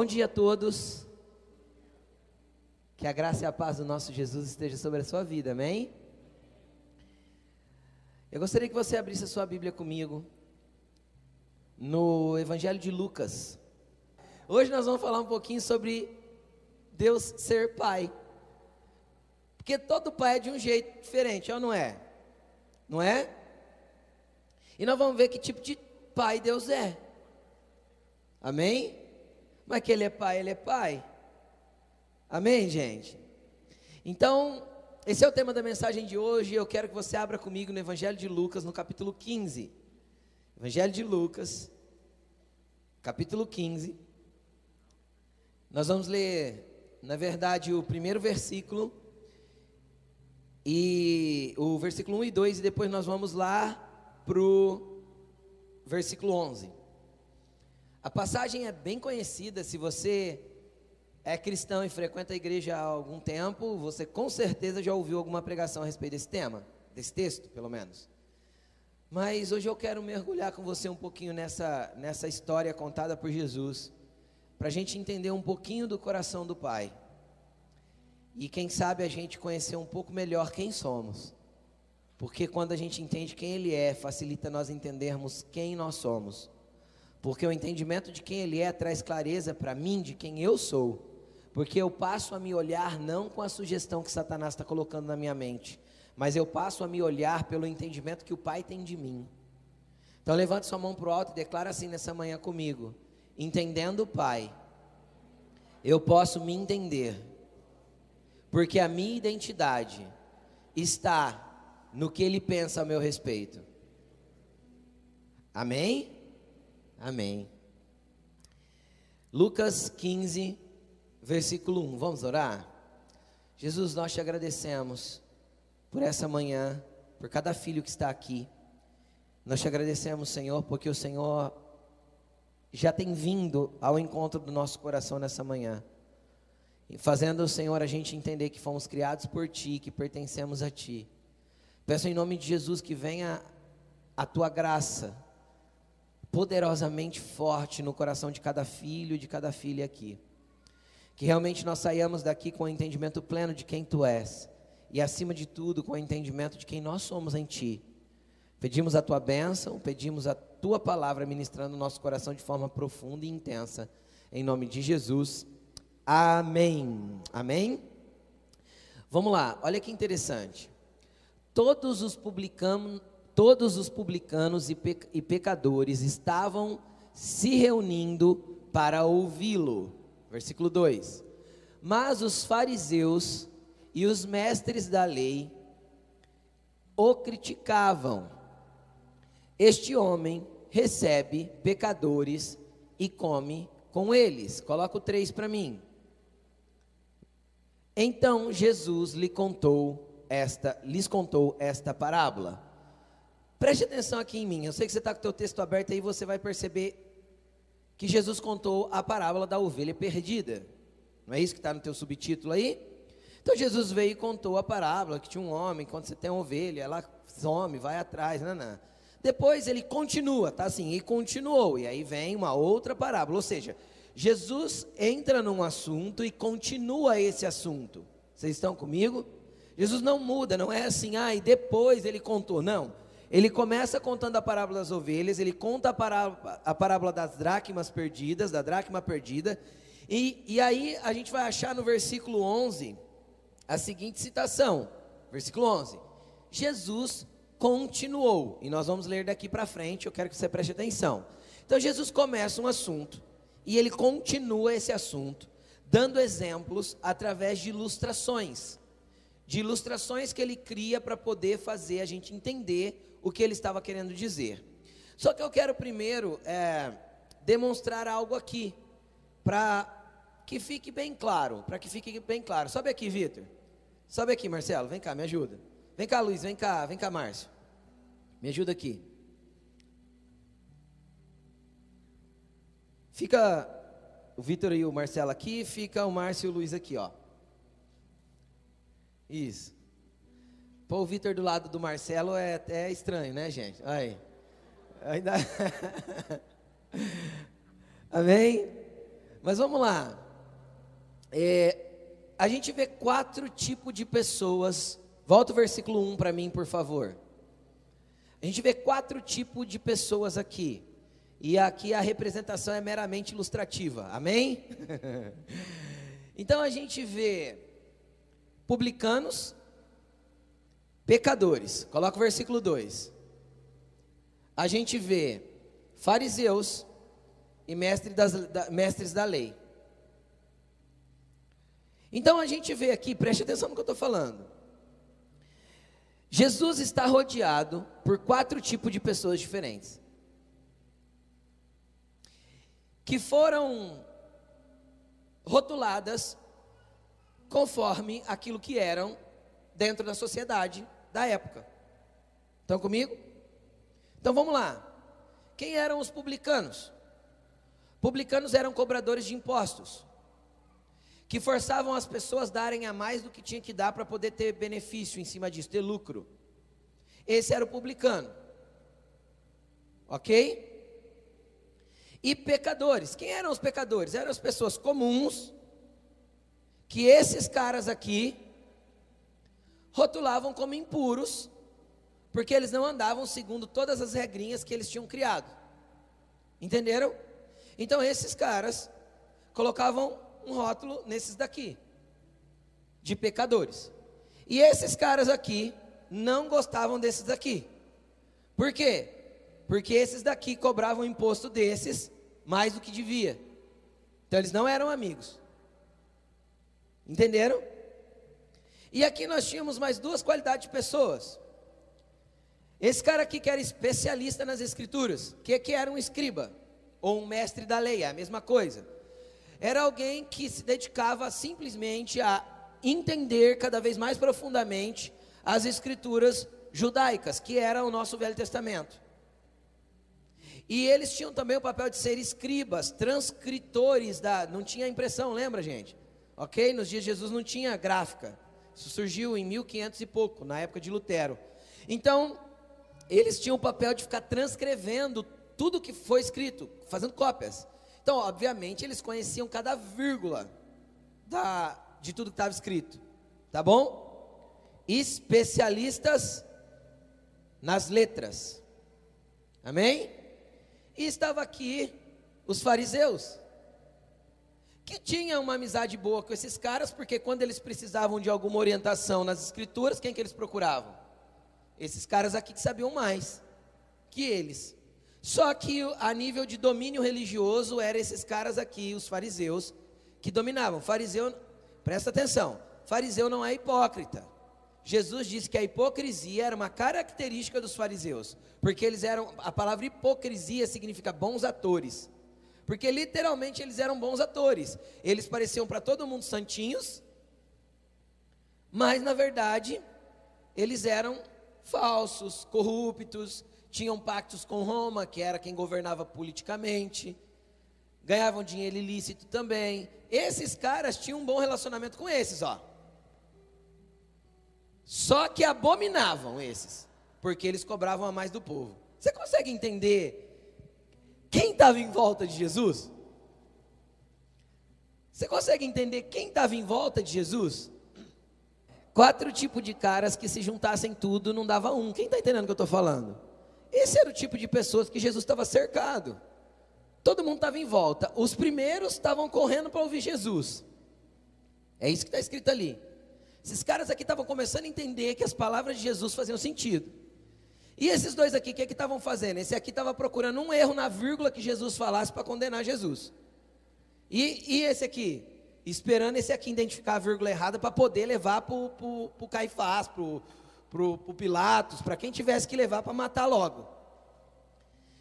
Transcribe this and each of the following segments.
Bom dia a todos. Que a graça e a paz do nosso Jesus esteja sobre a sua vida, amém? Eu gostaria que você abrisse a sua Bíblia comigo no Evangelho de Lucas. Hoje nós vamos falar um pouquinho sobre Deus ser pai. Porque todo pai é de um jeito diferente, ou não é? Não é? E nós vamos ver que tipo de pai Deus é. Amém? Mas que Ele é Pai, Ele é Pai. Amém, gente? Então, esse é o tema da mensagem de hoje. Eu quero que você abra comigo no Evangelho de Lucas, no capítulo 15. Evangelho de Lucas, capítulo 15. Nós vamos ler, na verdade, o primeiro versículo e o versículo 1 e 2, e depois nós vamos lá para o versículo 11. A passagem é bem conhecida, se você é cristão e frequenta a igreja há algum tempo, você com certeza já ouviu alguma pregação a respeito desse tema, desse texto, pelo menos. Mas hoje eu quero mergulhar com você um pouquinho nessa, nessa história contada por Jesus, para a gente entender um pouquinho do coração do Pai. E quem sabe a gente conhecer um pouco melhor quem somos. Porque quando a gente entende quem Ele é, facilita nós entendermos quem nós somos. Porque o entendimento de quem Ele é traz clareza para mim de quem eu sou. Porque eu passo a me olhar não com a sugestão que Satanás está colocando na minha mente, mas eu passo a me olhar pelo entendimento que o Pai tem de mim. Então levante sua mão para o alto e declara assim nessa manhã comigo: Entendendo o Pai, eu posso me entender, porque a minha identidade está no que Ele pensa a meu respeito. Amém? Amém. Lucas 15, versículo 1. Vamos orar? Jesus, nós te agradecemos por essa manhã, por cada filho que está aqui. Nós te agradecemos, Senhor, porque o Senhor já tem vindo ao encontro do nosso coração nessa manhã. Fazendo, Senhor, a gente entender que fomos criados por Ti, que pertencemos a Ti. Peço em nome de Jesus que venha a Tua graça, poderosamente forte no coração de cada filho de cada filha aqui. Que realmente nós saiamos daqui com o entendimento pleno de quem tu és e, acima de tudo, com o entendimento de quem nós somos em ti. Pedimos a tua bênção, pedimos a tua palavra ministrando no nosso coração de forma profunda e intensa. Em nome de Jesus. Amém. Amém? Vamos lá, olha que interessante. Todos os publicanos, todos os publicanos e, pecadores estavam se reunindo para ouvi-lo. Versículo 2: Mas os fariseus e os mestres da lei o criticavam. Este homem recebe pecadores e come com eles. Coloca o 3 para mim. Então Jesus lhe contou esta, lhes contou esta parábola. Preste atenção aqui em mim. Eu sei que você está com o teu texto aberto aí, você vai perceber que Jesus contou a parábola da ovelha perdida. Não é isso que está no teu subtítulo aí? Então Jesus veio e contou a parábola que tinha um homem, quando você tem uma ovelha, ela some, vai atrás, não, não. Depois ele continua, tá assim, e continuou, e aí vem uma outra parábola, ou seja, Jesus entra num assunto e continua esse assunto. Vocês estão comigo? Jesus não muda, não é assim, ah, e depois ele contou, não. Ele começa contando a parábola das ovelhas, ele conta a parábola, a parábola das dracmas perdidas, da dracma perdida, e, e aí a gente vai achar no versículo 11 a seguinte citação, versículo 11: Jesus continuou, e nós vamos ler daqui para frente, eu quero que você preste atenção. Então Jesus começa um assunto, e ele continua esse assunto, dando exemplos através de ilustrações, de ilustrações que ele cria para poder fazer a gente entender o que ele estava querendo dizer. Só que eu quero primeiro é, demonstrar algo aqui, para que fique bem claro, para que fique bem claro. Sobe aqui, Vitor. Sobe aqui, Marcelo. Vem cá, me ajuda. Vem cá, Luiz. Vem cá, vem cá, Márcio. Me ajuda aqui. Fica o Vitor e o Marcelo aqui, fica o Márcio e o Luiz aqui, ó. Isso. Pô, o Vitor do lado do Marcelo é até estranho, né, gente? Aí. Ainda... Amém? Mas vamos lá. É, a gente vê quatro tipos de pessoas. Volta o versículo 1 para mim, por favor. A gente vê quatro tipos de pessoas aqui. E aqui a representação é meramente ilustrativa. Amém? então a gente vê publicanos, pecadores. Coloca o versículo 2. A gente vê fariseus e mestres, das, da, mestres da lei. Então a gente vê aqui, preste atenção no que eu estou falando. Jesus está rodeado por quatro tipos de pessoas diferentes. Que foram rotuladas conforme aquilo que eram dentro da sociedade da época. Estão comigo? Então vamos lá. Quem eram os publicanos? Publicanos eram cobradores de impostos, que forçavam as pessoas a darem a mais do que tinha que dar para poder ter benefício em cima disso, ter lucro. Esse era o publicano. Ok? E pecadores. Quem eram os pecadores? Eram as pessoas comuns, que esses caras aqui rotulavam como impuros, porque eles não andavam segundo todas as regrinhas que eles tinham criado. Entenderam? Então esses caras colocavam um rótulo nesses daqui, de pecadores. E esses caras aqui não gostavam desses daqui. Por quê? Porque esses daqui cobravam imposto desses mais do que devia. Então eles não eram amigos. Entenderam? E aqui nós tínhamos mais duas qualidades de pessoas. Esse cara aqui que era especialista nas escrituras, que, que era um escriba ou um mestre da lei, é a mesma coisa. Era alguém que se dedicava simplesmente a entender cada vez mais profundamente as escrituras judaicas, que era o nosso Velho Testamento. E eles tinham também o papel de ser escribas, transcritores da. Não tinha impressão, lembra, gente? Ok? Nos dias de Jesus não tinha gráfica. Surgiu em 1500 e pouco, na época de Lutero. Então, eles tinham o papel de ficar transcrevendo tudo que foi escrito, fazendo cópias. Então, obviamente, eles conheciam cada vírgula da, de tudo que estava escrito. Tá bom? Especialistas nas letras. Amém? E estava aqui os fariseus que tinha uma amizade boa com esses caras, porque quando eles precisavam de alguma orientação nas escrituras, quem que eles procuravam? Esses caras aqui que sabiam mais que eles. Só que a nível de domínio religioso, eram esses caras aqui, os fariseus, que dominavam. Fariseu, presta atenção, fariseu não é hipócrita. Jesus disse que a hipocrisia era uma característica dos fariseus, porque eles eram, a palavra hipocrisia significa bons atores. Porque literalmente eles eram bons atores. Eles pareciam para todo mundo santinhos, mas na verdade eles eram falsos, corruptos, tinham pactos com Roma, que era quem governava politicamente, ganhavam dinheiro ilícito também. Esses caras tinham um bom relacionamento com esses, ó. Só que abominavam esses, porque eles cobravam a mais do povo. Você consegue entender quem estava em volta de Jesus? Você consegue entender quem estava em volta de Jesus? Quatro tipos de caras que se juntassem tudo não dava um. Quem está entendendo o que eu estou falando? Esse era o tipo de pessoas que Jesus estava cercado. Todo mundo estava em volta. Os primeiros estavam correndo para ouvir Jesus. É isso que está escrito ali. Esses caras aqui estavam começando a entender que as palavras de Jesus faziam sentido. E esses dois aqui, o que é estavam fazendo? Esse aqui estava procurando um erro na vírgula que Jesus falasse para condenar Jesus. E, e, esse aqui? Esperando esse aqui identificar a vírgula errada para poder levar para o Caifás, para o Pilatos, para quem tivesse que levar para matar logo.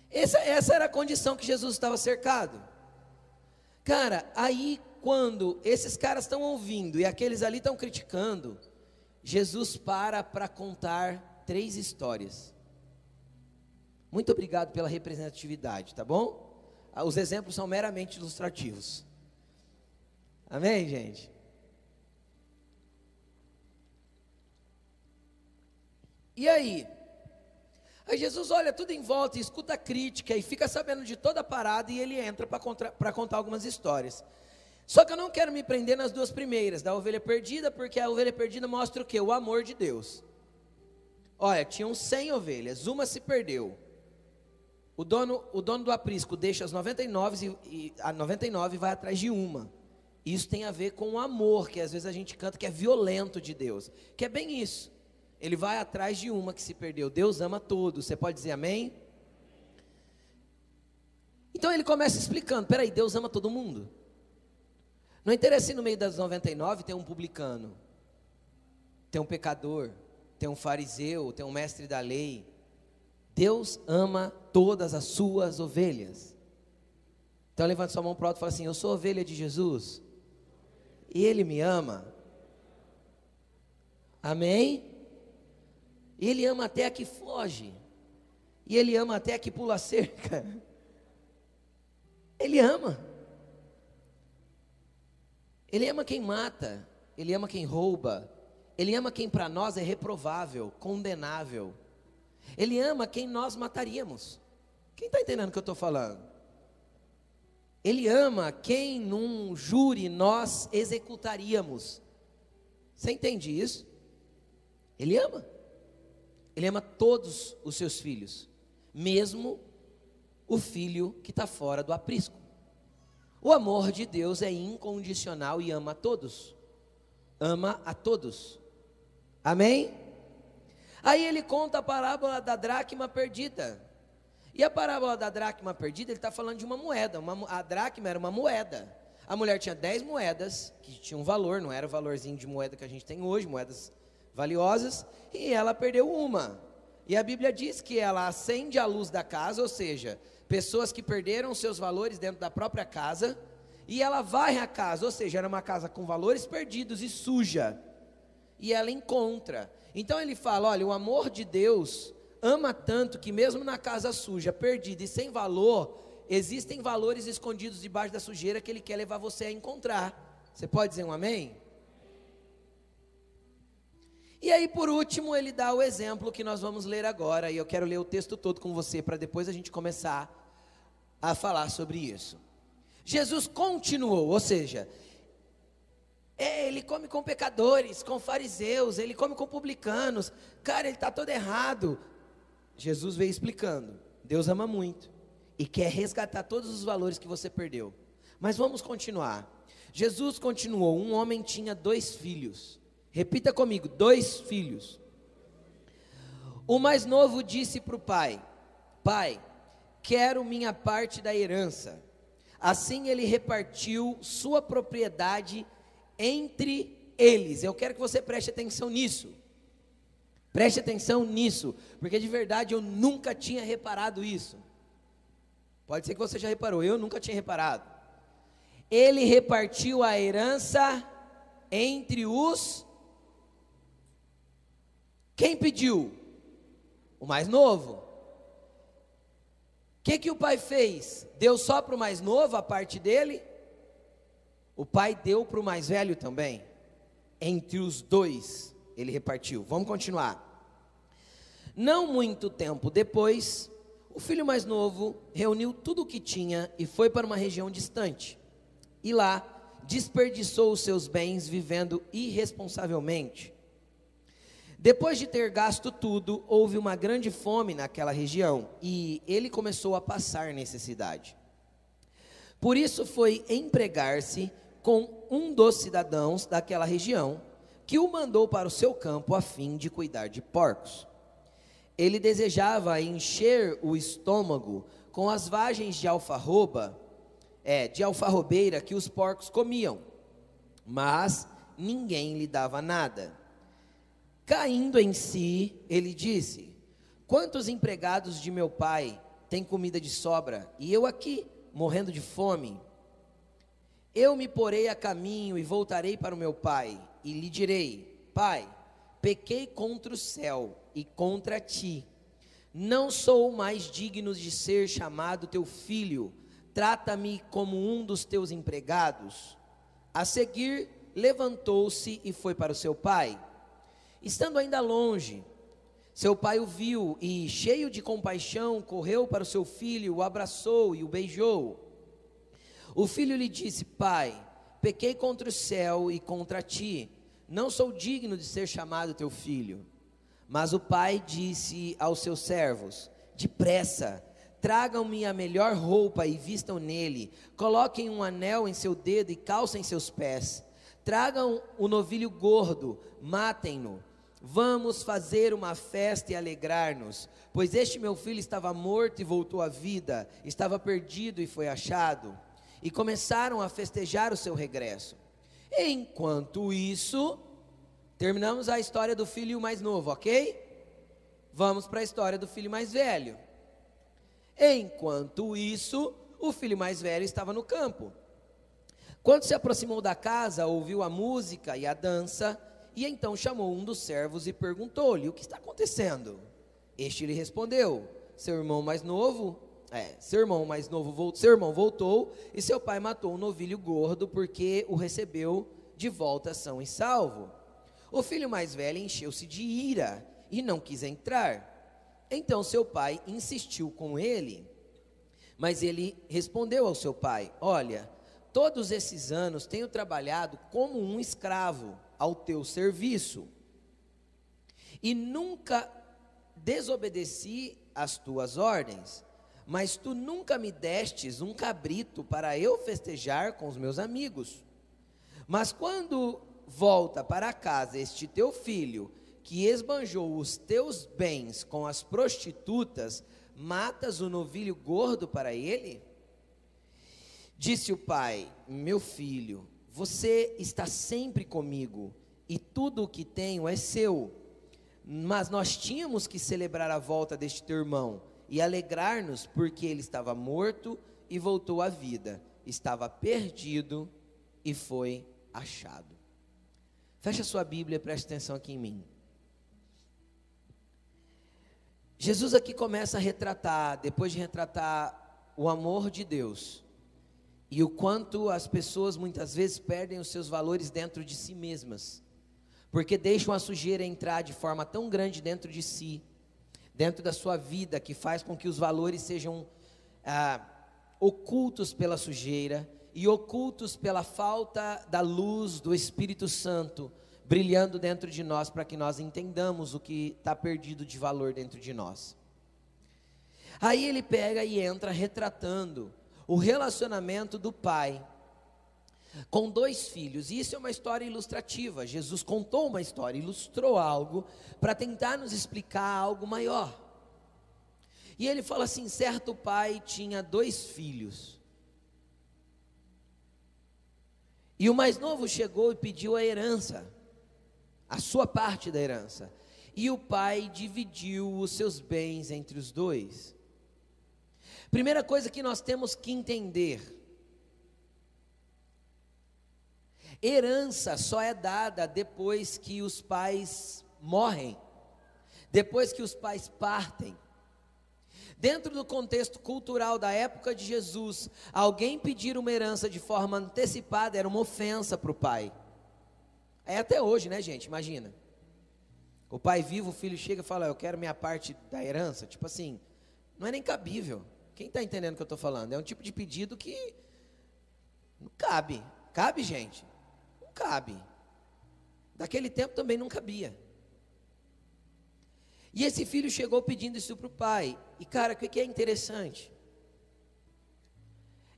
Essa, essa era a condição que Jesus estava cercado. Cara, aí quando esses caras estão ouvindo e aqueles ali estão criticando, Jesus para para contar três histórias. Muito obrigado pela representatividade, tá bom? Ah, os exemplos são meramente ilustrativos. Amém, gente? E aí? Aí Jesus olha tudo em volta escuta a crítica e fica sabendo de toda a parada e ele entra para contar algumas histórias. Só que eu não quero me prender nas duas primeiras, da ovelha perdida, porque a ovelha perdida mostra o que? O amor de Deus. Olha, tinham 100 ovelhas, uma se perdeu. O dono, o dono do aprisco deixa as 99 e, e a 99 vai atrás de uma. Isso tem a ver com o amor, que às vezes a gente canta que é violento de Deus, que é bem isso. Ele vai atrás de uma que se perdeu. Deus ama todos. Você pode dizer amém? Então ele começa explicando: peraí, Deus ama todo mundo. Não interessa se no meio das 99 tem um publicano, tem um pecador, tem um fariseu, tem um mestre da lei. Deus ama todas as suas ovelhas. Então levante sua mão para o alto e fala assim: Eu sou ovelha de Jesus. E Ele me ama. Amém? Ele ama até a que foge. E Ele ama até a que pula a cerca. Ele ama. Ele ama quem mata. Ele ama quem rouba. Ele ama quem para nós é reprovável, condenável. Ele ama quem nós mataríamos. Quem está entendendo o que eu estou falando? Ele ama quem num júri nós executaríamos. Você entende isso? Ele ama. Ele ama todos os seus filhos, mesmo o filho que está fora do aprisco. O amor de Deus é incondicional e ama a todos. Ama a todos. Amém? Aí ele conta a parábola da dracma perdida. E a parábola da dracma perdida, ele está falando de uma moeda. Uma, a dracma era uma moeda. A mulher tinha 10 moedas, que tinham valor, não era o valorzinho de moeda que a gente tem hoje, moedas valiosas, e ela perdeu uma. E a Bíblia diz que ela acende a luz da casa, ou seja, pessoas que perderam seus valores dentro da própria casa, e ela varre a casa, ou seja, era uma casa com valores perdidos e suja. E ela encontra. Então ele fala: olha, o amor de Deus ama tanto que, mesmo na casa suja, perdida e sem valor, existem valores escondidos debaixo da sujeira que ele quer levar você a encontrar. Você pode dizer um amém? E aí, por último, ele dá o exemplo que nós vamos ler agora, e eu quero ler o texto todo com você, para depois a gente começar a falar sobre isso. Jesus continuou, ou seja, é, ele come com pecadores, com fariseus, ele come com publicanos, cara, ele está todo errado. Jesus veio explicando: Deus ama muito e quer resgatar todos os valores que você perdeu. Mas vamos continuar. Jesus continuou: um homem tinha dois filhos. Repita comigo: dois filhos. O mais novo disse para o pai: Pai, quero minha parte da herança. Assim ele repartiu sua propriedade entre eles. Eu quero que você preste atenção nisso. Preste atenção nisso, porque de verdade eu nunca tinha reparado isso. Pode ser que você já reparou, eu nunca tinha reparado. Ele repartiu a herança entre os quem pediu? O mais novo. O que, que o pai fez? Deu só para o mais novo a parte dele? O pai deu para o mais velho também. Entre os dois, ele repartiu. Vamos continuar. Não muito tempo depois, o filho mais novo reuniu tudo o que tinha e foi para uma região distante. E lá desperdiçou os seus bens vivendo irresponsavelmente. Depois de ter gasto tudo, houve uma grande fome naquela região e ele começou a passar necessidade. Por isso foi empregar-se com um dos cidadãos daquela região, que o mandou para o seu campo a fim de cuidar de porcos. Ele desejava encher o estômago com as vagens de alfarroba, é, de alfarrobeira que os porcos comiam, mas ninguém lhe dava nada. Caindo em si, ele disse: Quantos empregados de meu pai têm comida de sobra e eu aqui, morrendo de fome? Eu me porei a caminho e voltarei para o meu pai e lhe direi: Pai, pequei contra o céu e contra ti. Não sou mais digno de ser chamado teu filho. Trata-me como um dos teus empregados. A seguir, levantou-se e foi para o seu pai. Estando ainda longe, Seu pai o viu e, cheio de compaixão, correu para o seu filho, o abraçou e o beijou. O filho lhe disse: Pai, pequei contra o céu e contra ti, não sou digno de ser chamado teu filho. Mas o pai disse aos seus servos: Depressa, tragam-me a melhor roupa e vistam nele, coloquem um anel em seu dedo e calcem seus pés. Tragam o novilho gordo, matem-no Vamos fazer uma festa e alegrar-nos, pois este meu filho estava morto e voltou à vida, estava perdido e foi achado. E começaram a festejar o seu regresso. Enquanto isso, terminamos a história do filho mais novo, ok? Vamos para a história do filho mais velho. Enquanto isso, o filho mais velho estava no campo. Quando se aproximou da casa, ouviu a música e a dança e então chamou um dos servos e perguntou-lhe: O que está acontecendo? Este lhe respondeu: Seu irmão mais novo, é, seu irmão mais novo, voltou, seu irmão voltou e seu pai matou um novilho gordo porque o recebeu de volta são e salvo. O filho mais velho encheu-se de ira e não quis entrar. Então seu pai insistiu com ele, mas ele respondeu ao seu pai: Olha, todos esses anos tenho trabalhado como um escravo ao teu serviço. E nunca desobedeci às tuas ordens, mas tu nunca me destes um cabrito para eu festejar com os meus amigos. Mas quando volta para casa este teu filho, que esbanjou os teus bens com as prostitutas, matas o novilho gordo para ele? Disse o pai: Meu filho, você está sempre comigo e tudo o que tenho é seu. Mas nós tínhamos que celebrar a volta deste teu irmão e alegrar-nos porque ele estava morto e voltou à vida, estava perdido e foi achado. Fecha sua Bíblia e preste atenção aqui em mim. Jesus aqui começa a retratar, depois de retratar o amor de Deus, e o quanto as pessoas muitas vezes perdem os seus valores dentro de si mesmas, porque deixam a sujeira entrar de forma tão grande dentro de si, dentro da sua vida, que faz com que os valores sejam ah, ocultos pela sujeira e ocultos pela falta da luz do Espírito Santo brilhando dentro de nós, para que nós entendamos o que está perdido de valor dentro de nós. Aí ele pega e entra retratando o relacionamento do pai com dois filhos. E isso é uma história ilustrativa. Jesus contou uma história, ilustrou algo para tentar nos explicar algo maior. E ele fala assim: certo pai tinha dois filhos. E o mais novo chegou e pediu a herança, a sua parte da herança. E o pai dividiu os seus bens entre os dois. Primeira coisa que nós temos que entender: herança só é dada depois que os pais morrem, depois que os pais partem. Dentro do contexto cultural da época de Jesus, alguém pedir uma herança de forma antecipada era uma ofensa para o pai. É até hoje, né, gente? Imagina. O pai vivo, o filho chega e fala: Eu quero minha parte da herança. Tipo assim, não é nem cabível. Quem está entendendo o que eu estou falando? É um tipo de pedido que não cabe. Cabe, gente? Cabe. Daquele tempo também não cabia. E esse filho chegou pedindo isso para o pai. E cara, o que é interessante?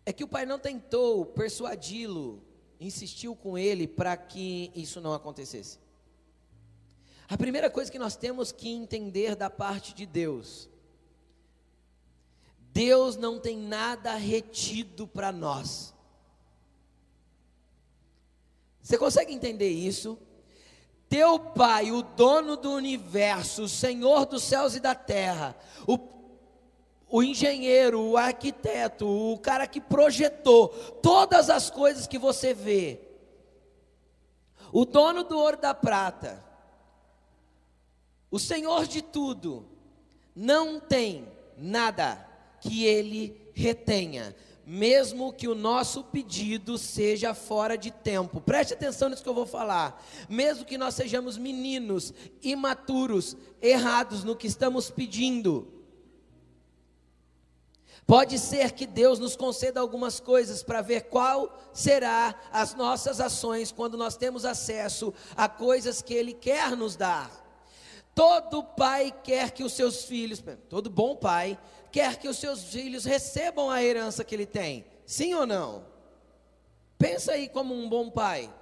É que o pai não tentou persuadi-lo, insistiu com ele para que isso não acontecesse. A primeira coisa que nós temos que entender da parte de Deus Deus não tem nada retido para nós. Você consegue entender isso? Teu Pai, o dono do universo, o Senhor dos céus e da terra, o, o engenheiro, o arquiteto, o cara que projetou todas as coisas que você vê, o dono do ouro da prata, o Senhor de tudo, não tem nada que ele retenha, mesmo que o nosso pedido seja fora de tempo. Preste atenção nisso que eu vou falar. Mesmo que nós sejamos meninos, imaturos, errados no que estamos pedindo. Pode ser que Deus nos conceda algumas coisas para ver qual será as nossas ações quando nós temos acesso a coisas que ele quer nos dar. Todo pai quer que os seus filhos, todo bom pai quer que os seus filhos recebam a herança que ele tem. Sim ou não? Pensa aí como um bom pai.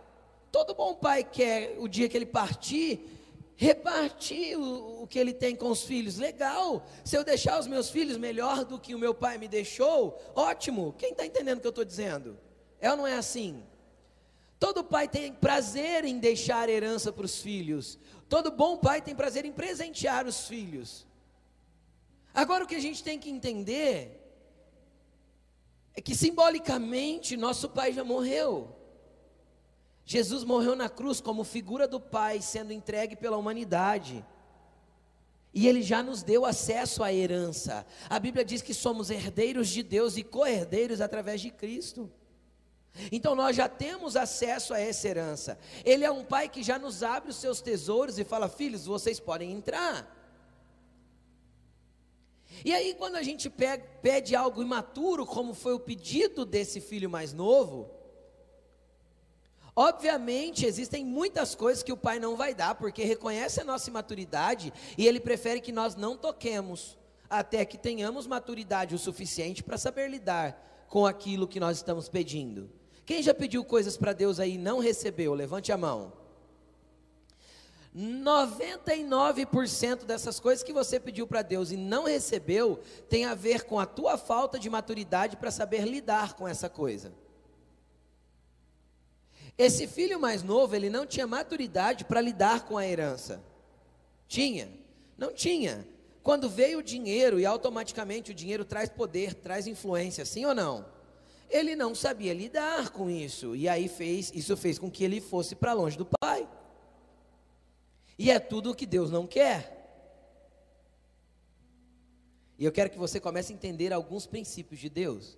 Todo bom pai quer, o dia que ele partir, repartir o, o, que ele tem com os filhos. Legal. Se eu deixar os meus filhos melhor do que o meu pai me deixou, ótimo. Quem está entendendo o que eu estou dizendo? É ou não é assim? Todo pai tem prazer em deixar herança para os filhos. Todo bom pai tem prazer em presentear os filhos. Agora o que a gente tem que entender é que simbolicamente nosso pai já morreu. Jesus morreu na cruz como figura do Pai sendo entregue pela humanidade. E ele já nos deu acesso à herança. A Bíblia diz que somos herdeiros de Deus e co-herdeiros através de Cristo. Então nós já temos acesso a essa herança. Ele é um pai que já nos abre os seus tesouros e fala: "Filhos, vocês podem entrar". E aí, quando a gente pede algo imaturo, como foi o pedido desse filho mais novo, obviamente existem muitas coisas que o pai não vai dar, porque reconhece a nossa imaturidade e ele prefere que nós não toquemos, até que tenhamos maturidade o suficiente para saber lidar com aquilo que nós estamos pedindo. Quem já pediu coisas para Deus aí e não recebeu? Levante a mão. 99% dessas coisas que você pediu para Deus e não recebeu tem a ver com a tua falta de maturidade para saber lidar com essa coisa. Esse filho mais novo, ele não tinha maturidade para lidar com a herança. Tinha? Não tinha. Quando veio o dinheiro e automaticamente o dinheiro traz poder, traz influência, sim ou não? Ele não sabia lidar com isso e aí fez, isso fez com que ele fosse para longe do pai. E é tudo o que Deus não quer. E eu quero que você comece a entender alguns princípios de Deus.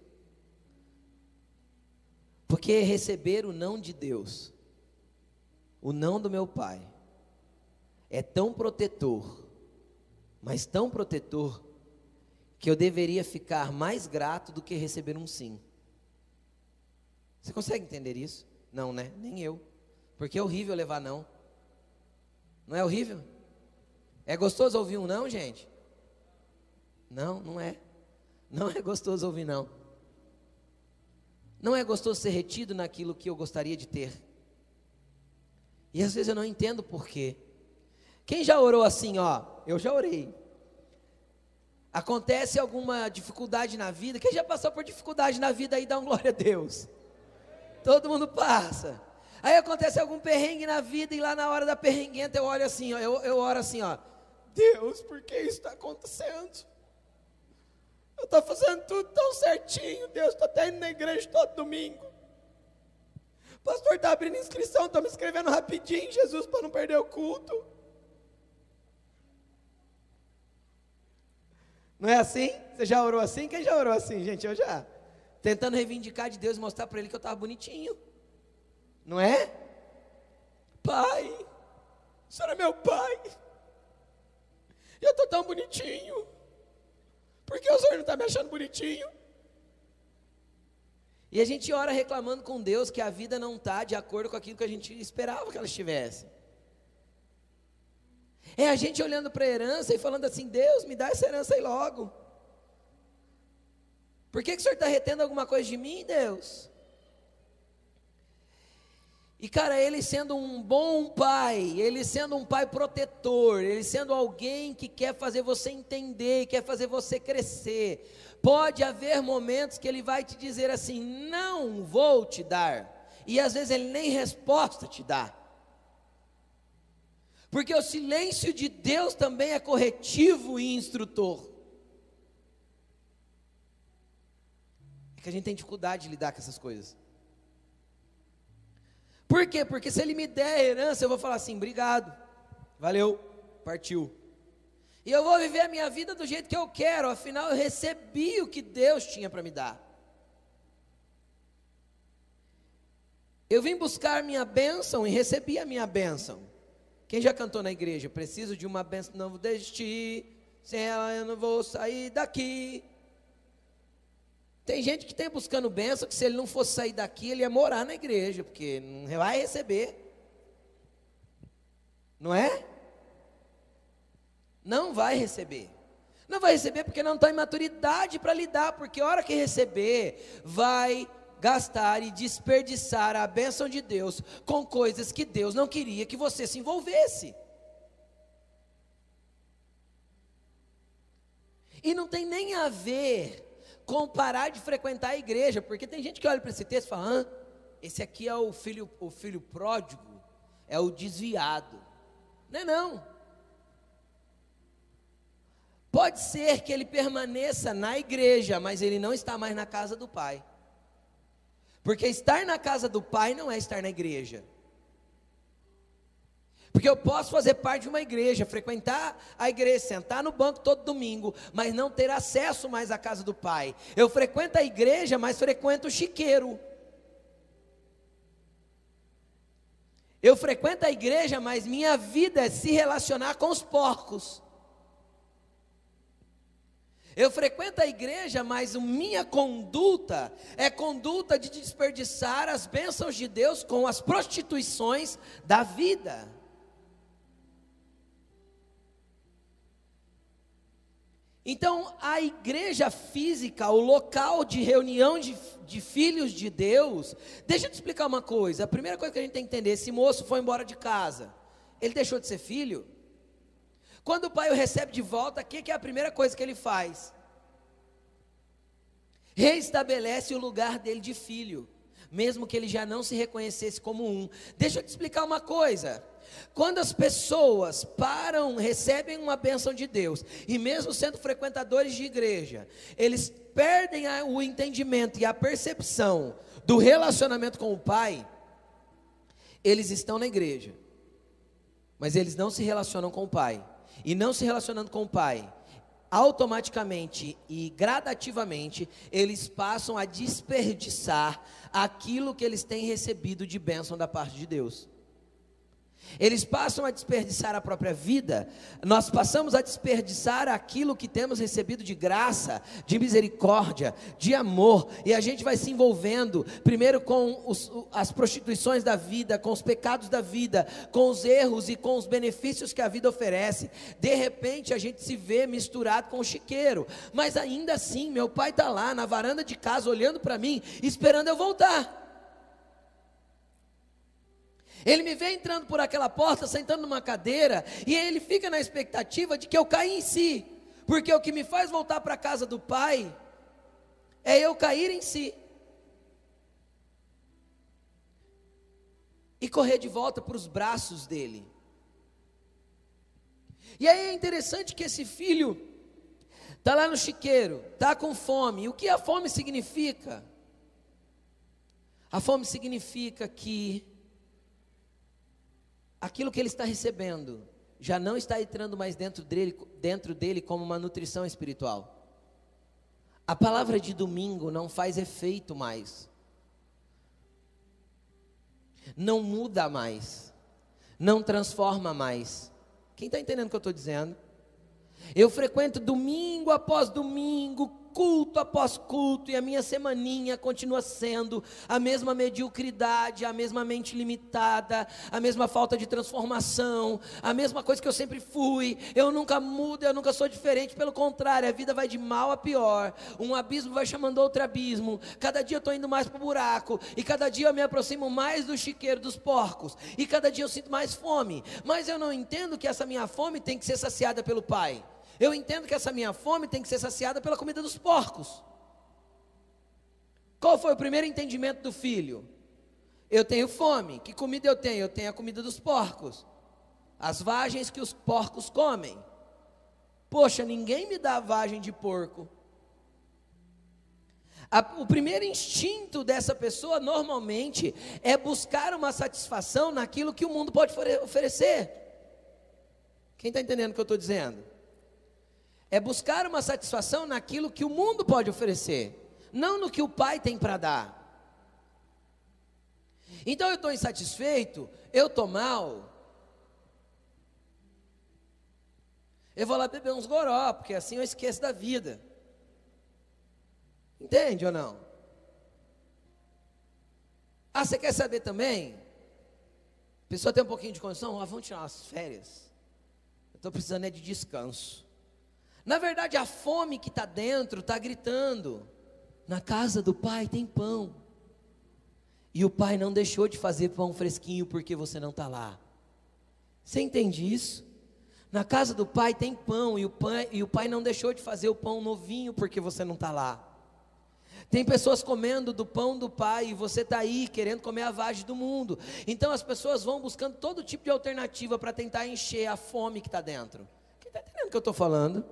Porque receber o não de Deus, o não do meu pai, é tão protetor, mas tão protetor, que eu deveria ficar mais grato do que receber um sim. Você consegue entender isso? Não, né? Nem eu. Porque é horrível levar não. Não é horrível? É gostoso ouvir um não, gente? Não, não é. Não é gostoso ouvir não. Não é gostoso ser retido naquilo que eu gostaria de ter. E às vezes eu não entendo por quê. Quem já orou assim, ó? Eu já orei. Acontece alguma dificuldade na vida? Quem já passou por dificuldade na vida aí, dá um glória a Deus. Todo mundo passa. Aí acontece algum perrengue na vida e lá na hora da perrenguenta eu olho assim, ó, eu, eu oro assim, ó. Deus, por que isso está acontecendo? Eu estou fazendo tudo tão certinho, Deus, estou até indo na igreja todo domingo. O pastor está abrindo inscrição, estou me inscrevendo rapidinho, Jesus, para não perder o culto. Não é assim? Você já orou assim? Quem já orou assim, gente? Eu já. Tentando reivindicar de Deus mostrar para Ele que eu estava bonitinho. Não é? Pai, o senhor é meu pai. E eu estou tão bonitinho. Por que o senhor não está me achando bonitinho? E a gente ora reclamando com Deus que a vida não está de acordo com aquilo que a gente esperava que ela estivesse. É a gente olhando para a herança e falando assim: Deus, me dá essa herança aí logo. Por que, que o senhor está retendo alguma coisa de mim, Deus? E cara, ele sendo um bom pai, ele sendo um pai protetor, ele sendo alguém que quer fazer você entender, quer fazer você crescer. Pode haver momentos que ele vai te dizer assim: "Não vou te dar". E às vezes ele nem resposta te dá. Porque o silêncio de Deus também é corretivo e instrutor. É que a gente tem dificuldade de lidar com essas coisas. Por quê? Porque se ele me der a herança, eu vou falar assim: obrigado, valeu, partiu. E eu vou viver a minha vida do jeito que eu quero, afinal eu recebi o que Deus tinha para me dar. Eu vim buscar minha bênção e recebi a minha bênção. Quem já cantou na igreja? Preciso de uma bênção, não vou desistir. Sem ela eu não vou sair daqui. Tem gente que tem buscando bênção que se ele não fosse sair daqui, ele ia morar na igreja, porque não vai receber. Não é? Não vai receber. Não vai receber porque não está em maturidade para lidar, porque a hora que receber, vai gastar e desperdiçar a bênção de Deus com coisas que Deus não queria que você se envolvesse. E não tem nem a ver com parar de frequentar a igreja, porque tem gente que olha para esse texto e fala: esse aqui é o filho, o filho pródigo, é o desviado. Não é não. Pode ser que ele permaneça na igreja, mas ele não está mais na casa do pai. Porque estar na casa do pai não é estar na igreja. Porque eu posso fazer parte de uma igreja, frequentar a igreja, sentar no banco todo domingo, mas não ter acesso mais à casa do pai. Eu frequento a igreja, mas frequento o chiqueiro. Eu frequento a igreja, mas minha vida é se relacionar com os porcos. Eu frequento a igreja, mas minha conduta é conduta de desperdiçar as bênçãos de Deus com as prostituições da vida. Então, a igreja física, o local de reunião de, de, filhos de Deus, deixa eu te explicar uma coisa. A primeira coisa que a gente tem que entender: esse moço foi embora de casa, ele deixou de ser filho? Quando o pai o recebe de volta, o que, que é a primeira coisa que ele faz? Reestabelece o lugar dele de filho, mesmo que ele já não se reconhecesse como um. Deixa eu te explicar uma coisa. Quando as pessoas param, recebem uma bênção de Deus, e mesmo sendo frequentadores de igreja, eles perdem o entendimento e a percepção do relacionamento com o Pai, eles estão na igreja, mas eles não se relacionam com o Pai e não se relacionando com o Pai, automaticamente e gradativamente, eles passam a desperdiçar aquilo que eles têm recebido de bênção da parte de Deus. Eles passam a desperdiçar a própria vida, nós passamos a desperdiçar aquilo que temos recebido de graça, de misericórdia, de amor, e a gente vai se envolvendo, primeiro com os, as prostituições da vida, com os pecados da vida, com os erros e com os benefícios que a vida oferece. De repente a gente se vê misturado com o chiqueiro, mas ainda assim, meu pai está lá na varanda de casa olhando para mim, esperando eu voltar. Ele me vê entrando por aquela porta, sentando numa cadeira, e ele fica na expectativa de que eu caia em si, porque o que me faz voltar para a casa do Pai é eu cair em si. E correr de volta para os braços dele. E aí é interessante que esse filho está lá no chiqueiro, está com fome. O que a fome significa? A fome significa que aquilo que ele está recebendo já não está entrando mais dentro dele, dentro dele como uma nutrição espiritual. A palavra de domingo não faz efeito mais. Não muda mais. Não transforma mais. Quem está entendendo o que eu estou dizendo? Eu frequento domingo após domingo, culto após culto, e a minha semaninha continua sendo a mesma mediocridade, a mesma mente limitada, a mesma falta de transformação, a mesma coisa que eu sempre fui. Eu nunca mudo, eu nunca sou diferente, pelo contrário, a vida vai de mal a pior. Um abismo vai chamando outro abismo. Cada dia eu estou indo mais para o buraco, e cada dia eu me aproximo mais do chiqueiro dos porcos, e cada dia eu sinto mais fome. Mas eu não entendo que essa minha fome tem que ser saciada pelo Pai. Eu entendo que essa minha fome tem que ser saciada pela comida dos porcos. Qual foi o primeiro entendimento do filho? Eu tenho fome. Que comida eu tenho? Eu tenho a comida dos porcos. As vagens que os porcos comem. Poxa, ninguém me dá vagem de porco. A, o primeiro instinto dessa pessoa, normalmente, é buscar uma satisfação naquilo que o mundo pode oferecer. Quem está entendendo o que eu estou dizendo? É buscar uma satisfação naquilo que o mundo pode oferecer, não no que o pai tem para dar. Então eu estou insatisfeito, eu estou mal. Eu vou lá beber uns goró, porque assim eu esqueço da vida. Entende ou não? Ah, você quer saber também? A pessoa tem um pouquinho de condição, ah, vamos tirar umas férias. Eu estou precisando é de descanso. Na verdade, a fome que está dentro está gritando: na casa do pai tem pão. E o pai não deixou de fazer pão fresquinho porque você não está lá. Você entende isso? Na casa do pai tem pão e o pai, e o pai não deixou de fazer o pão novinho porque você não está lá. Tem pessoas comendo do pão do pai e você está aí querendo comer a vagem do mundo. Então as pessoas vão buscando todo tipo de alternativa para tentar encher a fome que está dentro. Quem está entendendo o que eu estou falando?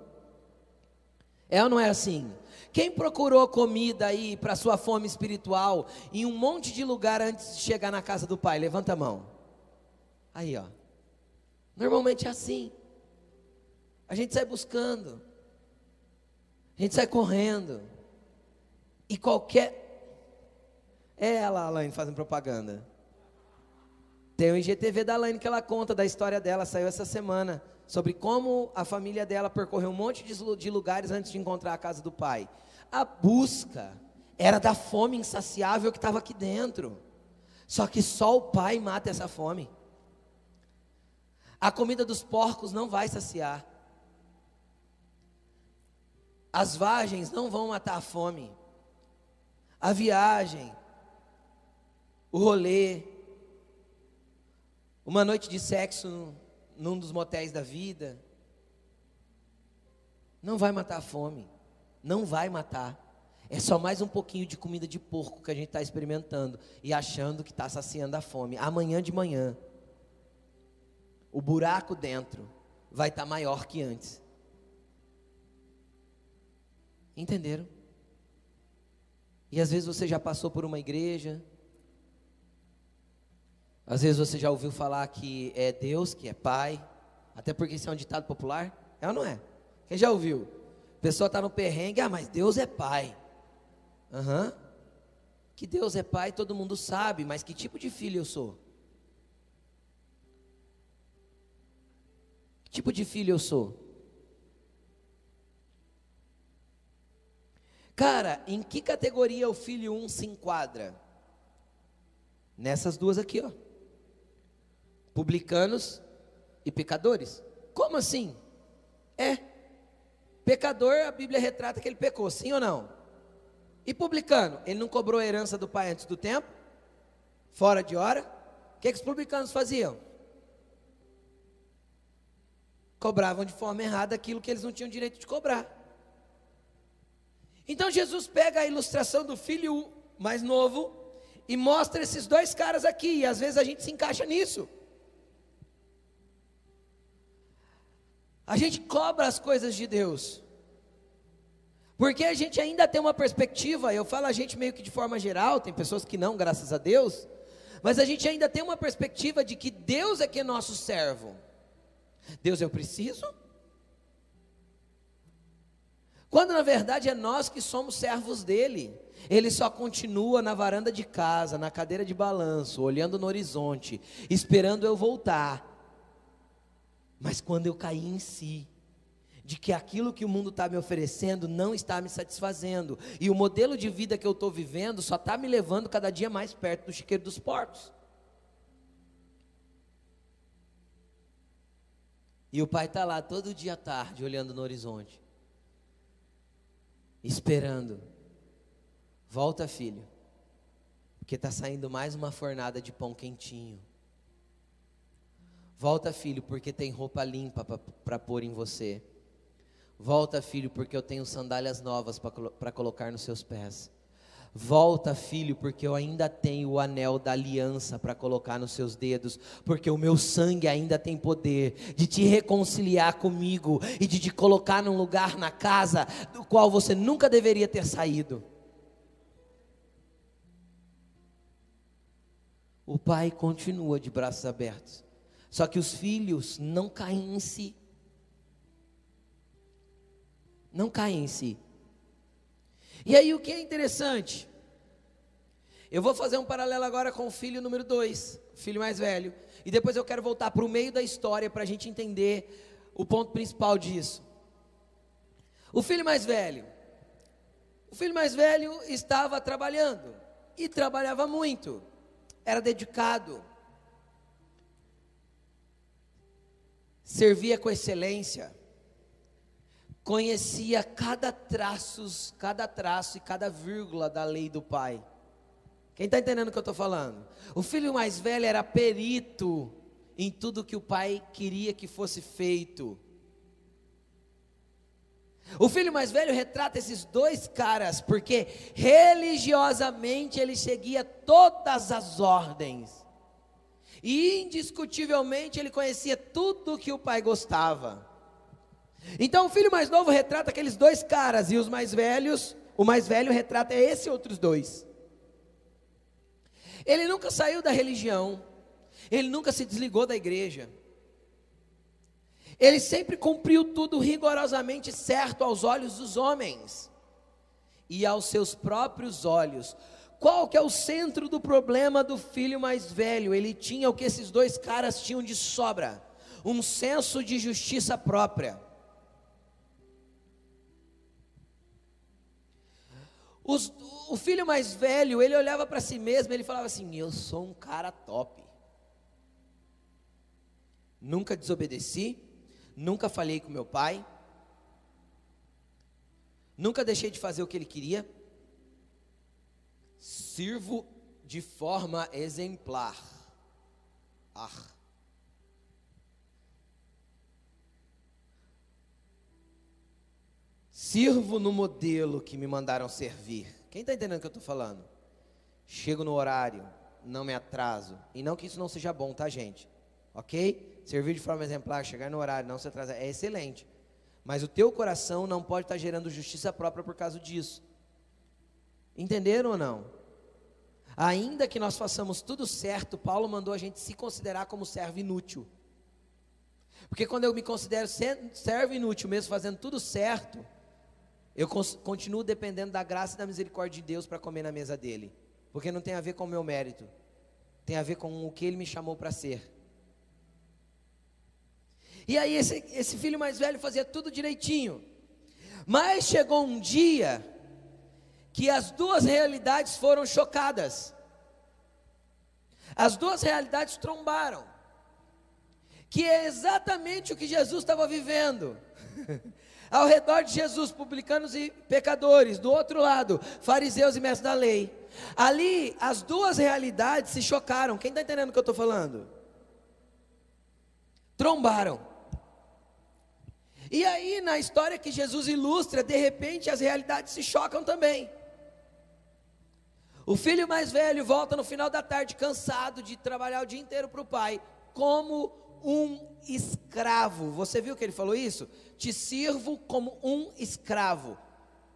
É ou não é assim? Quem procurou comida aí para sua fome espiritual em um monte de lugar antes de chegar na casa do pai? Levanta a mão. Aí, ó. Normalmente é assim. A gente sai buscando. A gente sai correndo. E qualquer. É ela, Alaine, fazendo propaganda. Tem o IGTV da Alaine que ela conta da história dela, saiu essa semana sobre como a família dela percorreu um monte de lugares antes de encontrar a casa do pai. A busca era da fome insaciável que estava aqui dentro. Só que só o pai mata essa fome. A comida dos porcos não vai saciar. As vagens não vão matar a fome. A viagem, o rolê, uma noite de sexo num dos motéis da vida, não vai matar a fome, não vai matar. É só mais um pouquinho de comida de porco que a gente está experimentando e achando que está saciando a fome. Amanhã de manhã, o buraco dentro vai estar tá maior que antes. Entenderam? E às vezes você já passou por uma igreja, às vezes você já ouviu falar que é Deus que é Pai, até porque isso é um ditado popular, é ou não é? Quem já ouviu? A pessoa está no perrengue, ah, mas Deus é Pai. Aham. Uhum. Que Deus é Pai, todo mundo sabe, mas que tipo de filho eu sou? Que tipo de filho eu sou? Cara, em que categoria o filho 1 se enquadra? Nessas duas aqui, ó publicanos e pecadores. Como assim? É. Pecador, a Bíblia retrata que ele pecou, sim ou não? E publicano, ele não cobrou a herança do pai antes do tempo? Fora de hora? O que, que os publicanos faziam? Cobravam de forma errada aquilo que eles não tinham direito de cobrar. Então Jesus pega a ilustração do filho mais novo e mostra esses dois caras aqui, e às vezes a gente se encaixa nisso. A gente cobra as coisas de Deus. Porque a gente ainda tem uma perspectiva, eu falo a gente meio que de forma geral, tem pessoas que não, graças a Deus, mas a gente ainda tem uma perspectiva de que Deus é que é nosso servo. Deus eu preciso? Quando na verdade é nós que somos servos dele. Ele só continua na varanda de casa, na cadeira de balanço, olhando no horizonte, esperando eu voltar mas quando eu caí em si, de que aquilo que o mundo está me oferecendo não está me satisfazendo, e o modelo de vida que eu estou vivendo só está me levando cada dia mais perto do chiqueiro dos porcos. E o pai está lá todo dia à tarde, olhando no horizonte, esperando. Volta, filho, porque está saindo mais uma fornada de pão quentinho. Volta, filho, porque tem roupa limpa para pôr em você. Volta, filho, porque eu tenho sandálias novas para colocar nos seus pés. Volta, filho, porque eu ainda tenho o anel da aliança para colocar nos seus dedos, porque o meu sangue ainda tem poder de te reconciliar comigo e de te colocar num lugar na casa do qual você nunca deveria ter saído. O pai continua de braços abertos. Só que os filhos não caem em si. Não caem em si. E aí o que é interessante? Eu vou fazer um paralelo agora com o filho número 2, filho mais velho. E depois eu quero voltar para o meio da história para a gente entender o ponto principal disso. O filho mais velho. O filho mais velho estava trabalhando e trabalhava muito, era dedicado, servia com excelência, conhecia cada traços, cada traço e cada vírgula da lei do pai. Quem está entendendo o que eu estou falando? O filho mais velho era perito em tudo que o pai queria que fosse feito. O filho mais velho retrata esses dois caras, porque religiosamente ele seguia todas as ordens, e indiscutivelmente ele conhecia tudo que o pai gostava. Então o filho mais novo retrata aqueles dois caras, e os mais velhos, o mais velho retrata esses outros dois. Ele nunca saiu da religião, ele nunca se desligou da igreja. Ele sempre cumpriu tudo rigorosamente certo aos olhos dos homens e aos seus próprios olhos. Qual que é o centro do problema do filho mais velho? Ele tinha o que esses dois caras tinham de sobra: um senso de justiça própria. Os, o filho mais velho, ele olhava para si mesmo, ele falava assim: Eu sou um cara top. Nunca desobedeci, nunca falhei com meu pai, nunca deixei de fazer o que ele queria, sirvo de forma exemplar. Ah. Sirvo no modelo que me mandaram servir. Quem está entendendo o que eu estou falando? Chego no horário, não me atraso. E não que isso não seja bom, tá, gente? Ok? Servir de forma exemplar, chegar no horário, não se atrasar, é excelente. Mas o teu coração não pode estar tá gerando justiça própria por causa disso. Entenderam ou não? Ainda que nós façamos tudo certo, Paulo mandou a gente se considerar como servo inútil. Porque quando eu me considero servo inútil, mesmo fazendo tudo certo, eu continuo dependendo da graça e da misericórdia de Deus para comer na mesa dele. Porque não tem a ver com o meu mérito. Tem a ver com o que ele me chamou para ser. E aí esse, esse filho mais velho fazia tudo direitinho. Mas chegou um dia que as duas realidades foram chocadas. As duas realidades trombaram. Que é exatamente o que Jesus estava vivendo. Ao redor de Jesus, publicanos e pecadores, do outro lado, fariseus e mestres da lei. Ali, as duas realidades se chocaram. Quem está entendendo o que eu estou falando? Trombaram. E aí, na história que Jesus ilustra, de repente as realidades se chocam também. O filho mais velho volta no final da tarde, cansado de trabalhar o dia inteiro para o pai, como um escravo. Você viu que ele falou isso? Te sirvo como um escravo.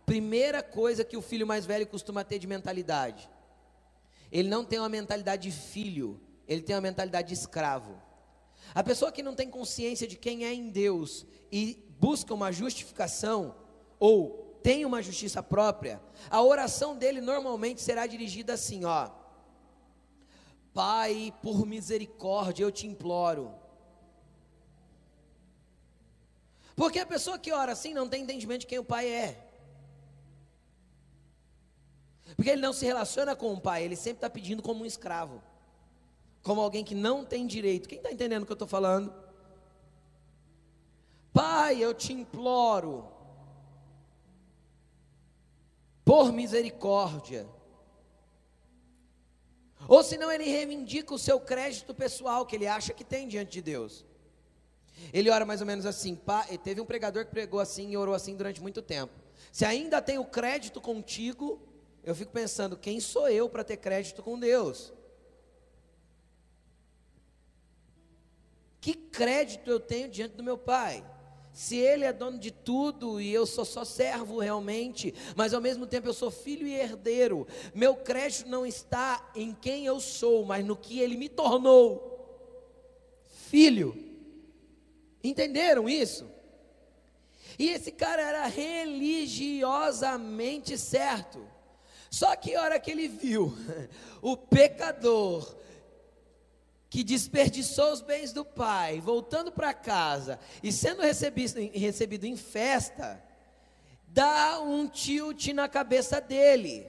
Primeira coisa que o filho mais velho costuma ter de mentalidade. Ele não tem uma mentalidade de filho, ele tem uma mentalidade de escravo. A pessoa que não tem consciência de quem é em Deus e busca uma justificação ou tem uma justiça própria, a oração dele normalmente será dirigida assim, ó: Pai, por misericórdia eu te imploro, Porque a pessoa que ora assim não tem entendimento de quem o pai é. Porque ele não se relaciona com o pai, ele sempre está pedindo como um escravo, como alguém que não tem direito. Quem está entendendo o que eu estou falando? Pai, eu te imploro, por misericórdia. Ou senão ele reivindica o seu crédito pessoal que ele acha que tem diante de Deus. Ele ora mais ou menos assim. Pá, teve um pregador que pregou assim e orou assim durante muito tempo. Se ainda tenho crédito contigo, eu fico pensando: quem sou eu para ter crédito com Deus? Que crédito eu tenho diante do meu Pai? Se Ele é dono de tudo e eu sou só servo realmente, mas ao mesmo tempo eu sou filho e herdeiro, meu crédito não está em quem eu sou, mas no que Ele me tornou. Filho. Entenderam isso? E esse cara era religiosamente certo. Só que a hora que ele viu o pecador que desperdiçou os bens do pai, voltando para casa e sendo recebido, recebido em festa, dá um tilt na cabeça dele.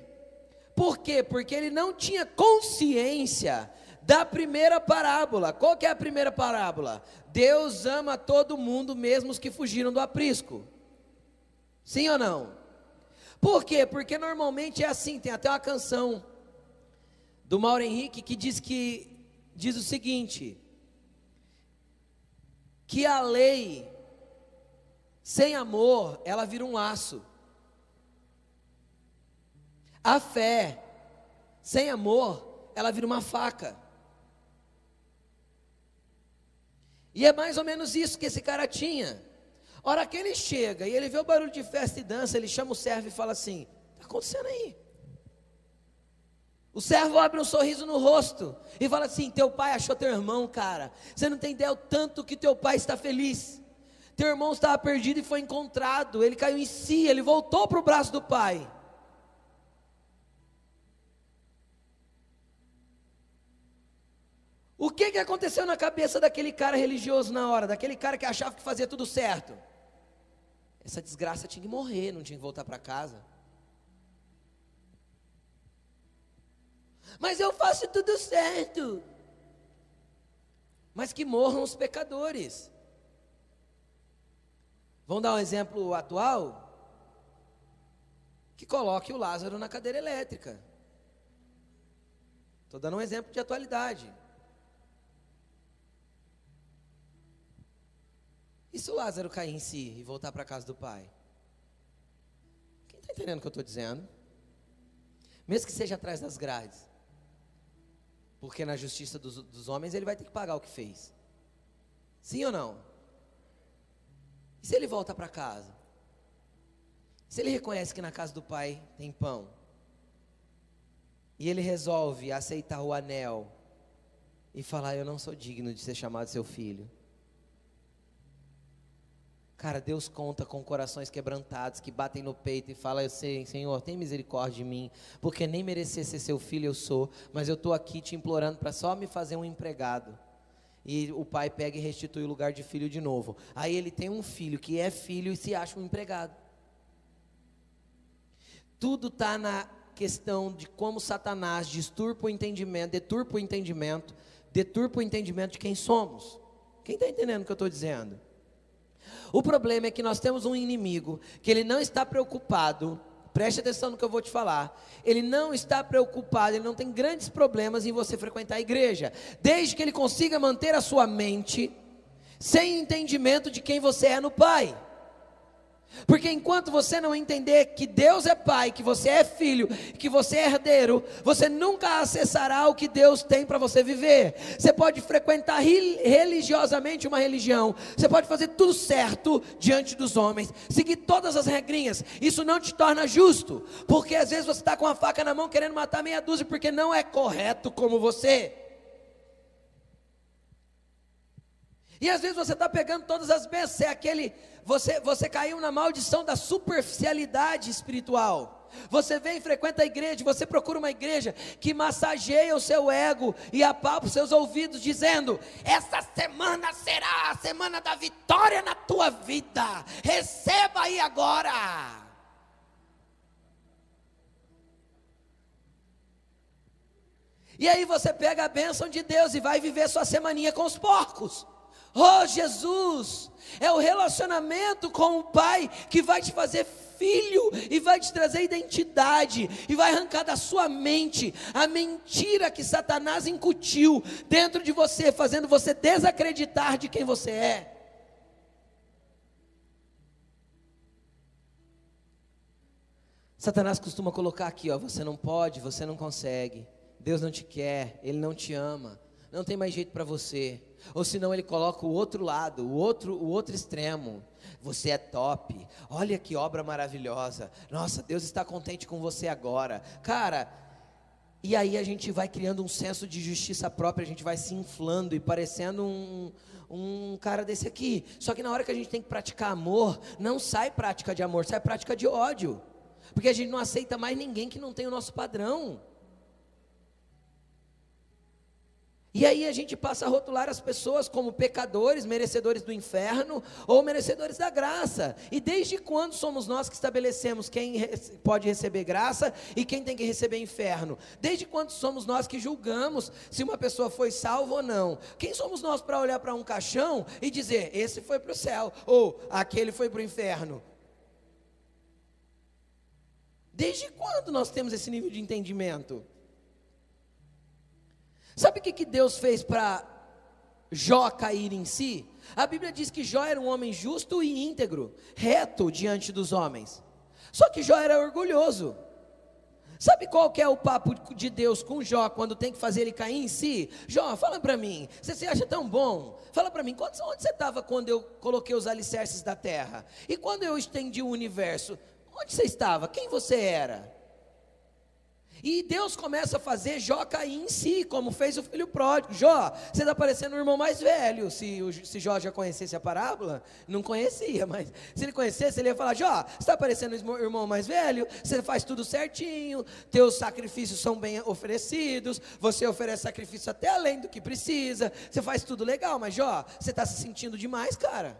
Por quê? Porque ele não tinha consciência da primeira parábola. Qual que é a primeira parábola? Deus ama todo mundo, mesmo os que fugiram do aprisco. Sim ou não? Por quê? Porque normalmente é assim, tem até uma canção do Mauro Henrique que diz que diz o seguinte: que a lei sem amor, ela vira um laço. A fé sem amor, ela vira uma faca. E é mais ou menos isso que esse cara tinha. Hora que ele chega e ele vê o barulho de festa e dança, ele chama o servo e fala assim: está acontecendo aí? O servo abre um sorriso no rosto e fala assim: Teu pai achou teu irmão, cara. Você não tem ideia o tanto que teu pai está feliz. Teu irmão estava perdido e foi encontrado. Ele caiu em si, ele voltou para o braço do pai. O que, que aconteceu na cabeça daquele cara religioso na hora, daquele cara que achava que fazia tudo certo? Essa desgraça tinha que morrer, não tinha que voltar para casa. Mas eu faço tudo certo. Mas que morram os pecadores. Vamos dar um exemplo atual? Que coloque o Lázaro na cadeira elétrica. Estou dando um exemplo de atualidade. E se o Lázaro cair em si e voltar para a casa do pai? Quem está entendendo o que eu estou dizendo? Mesmo que seja atrás das grades. Porque na justiça dos, dos homens ele vai ter que pagar o que fez. Sim ou não? E se ele volta para casa? Se ele reconhece que na casa do pai tem pão, e ele resolve aceitar o anel e falar: Eu não sou digno de ser chamado seu filho. Cara, Deus conta com corações quebrantados que batem no peito e falam: Senhor, tem misericórdia de mim, porque nem merecer ser seu filho eu sou, mas eu estou aqui te implorando para só me fazer um empregado. E o pai pega e restitui o lugar de filho de novo. Aí ele tem um filho que é filho e se acha um empregado. Tudo está na questão de como Satanás disturpa o entendimento, deturpa o entendimento, deturpa o entendimento de quem somos. Quem está entendendo o que eu estou dizendo? O problema é que nós temos um inimigo que ele não está preocupado. Preste atenção no que eu vou te falar. Ele não está preocupado, ele não tem grandes problemas em você frequentar a igreja, desde que ele consiga manter a sua mente sem entendimento de quem você é no Pai. Porque enquanto você não entender que Deus é pai, que você é filho, que você é herdeiro, você nunca acessará o que Deus tem para você viver. Você pode frequentar religiosamente uma religião, você pode fazer tudo certo diante dos homens, seguir todas as regrinhas. Isso não te torna justo, porque às vezes você está com a faca na mão querendo matar meia dúzia porque não é correto como você. E às vezes você está pegando todas as bênçãos, é aquele, você, você caiu na maldição da superficialidade espiritual. Você vem e frequenta a igreja, você procura uma igreja que massageia o seu ego e apalpa os seus ouvidos, dizendo: Essa semana será a semana da vitória na tua vida, receba aí agora. E aí você pega a bênção de Deus e vai viver sua semaninha com os porcos. Oh, Jesus, é o relacionamento com o Pai que vai te fazer filho e vai te trazer identidade e vai arrancar da sua mente a mentira que Satanás incutiu dentro de você, fazendo você desacreditar de quem você é. Satanás costuma colocar aqui, ó, você não pode, você não consegue. Deus não te quer, ele não te ama. Não tem mais jeito para você. Ou senão ele coloca o outro lado, o outro, o outro extremo. Você é top. Olha que obra maravilhosa. Nossa, Deus está contente com você agora. Cara, e aí a gente vai criando um senso de justiça própria, a gente vai se inflando e parecendo um, um cara desse aqui. Só que na hora que a gente tem que praticar amor, não sai prática de amor, sai prática de ódio. Porque a gente não aceita mais ninguém que não tem o nosso padrão. E aí a gente passa a rotular as pessoas como pecadores, merecedores do inferno ou merecedores da graça. E desde quando somos nós que estabelecemos quem pode receber graça e quem tem que receber inferno? Desde quando somos nós que julgamos se uma pessoa foi salva ou não? Quem somos nós para olhar para um caixão e dizer, esse foi para o céu ou aquele foi para o inferno? Desde quando nós temos esse nível de entendimento? Sabe o que, que Deus fez para Jó cair em si? A Bíblia diz que Jó era um homem justo e íntegro, reto diante dos homens. Só que Jó era orgulhoso. Sabe qual que é o papo de Deus com Jó quando tem que fazer ele cair em si? Jó, fala para mim, você se acha tão bom? Fala para mim, onde você estava quando eu coloquei os alicerces da terra? E quando eu estendi o universo? Onde você estava? Quem você era? E Deus começa a fazer Jó cair em si, como fez o filho pródigo. Jó, você está parecendo o irmão mais velho. Se, se Jó já conhecesse a parábola, não conhecia, mas se ele conhecesse, ele ia falar: Jó, você está parecendo o irmão mais velho, você faz tudo certinho, teus sacrifícios são bem oferecidos, você oferece sacrifício até além do que precisa, você faz tudo legal, mas Jó, você está se sentindo demais, cara.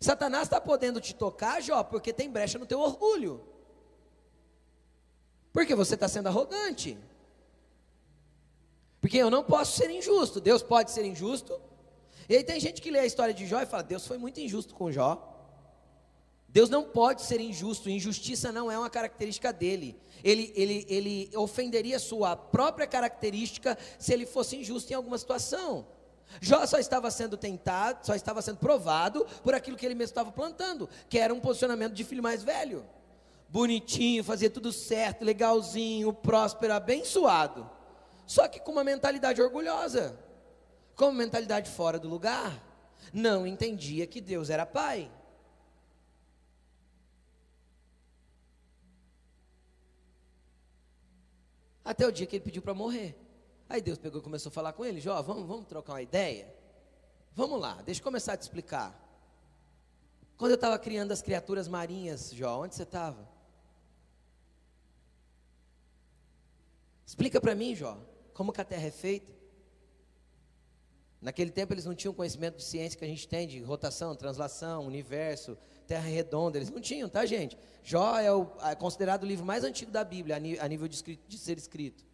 Satanás está podendo te tocar, Jó, porque tem brecha no teu orgulho. Porque você está sendo arrogante. Porque eu não posso ser injusto. Deus pode ser injusto. E aí tem gente que lê a história de Jó e fala: Deus foi muito injusto com Jó. Deus não pode ser injusto, injustiça não é uma característica dele. Ele, ele, ele ofenderia sua própria característica se ele fosse injusto em alguma situação. Jó só estava sendo tentado, só estava sendo provado por aquilo que ele mesmo estava plantando, que era um posicionamento de filho mais velho bonitinho, fazia tudo certo, legalzinho, próspero, abençoado. Só que com uma mentalidade orgulhosa, com uma mentalidade fora do lugar, não entendia que Deus era Pai. Até o dia que ele pediu para morrer. Aí Deus pegou e começou a falar com ele: Jó, vamos, vamos trocar uma ideia? Vamos lá, deixa eu começar a te explicar. Quando eu estava criando as criaturas marinhas, Jó, onde você estava? Explica para mim, Jó, como que a terra é feita? Naquele tempo eles não tinham conhecimento de ciência que a gente tem, de rotação, translação, universo, terra redonda, eles não tinham, tá gente? Jó é, o, é considerado o livro mais antigo da Bíblia, a nível de, escrito, de ser escrito.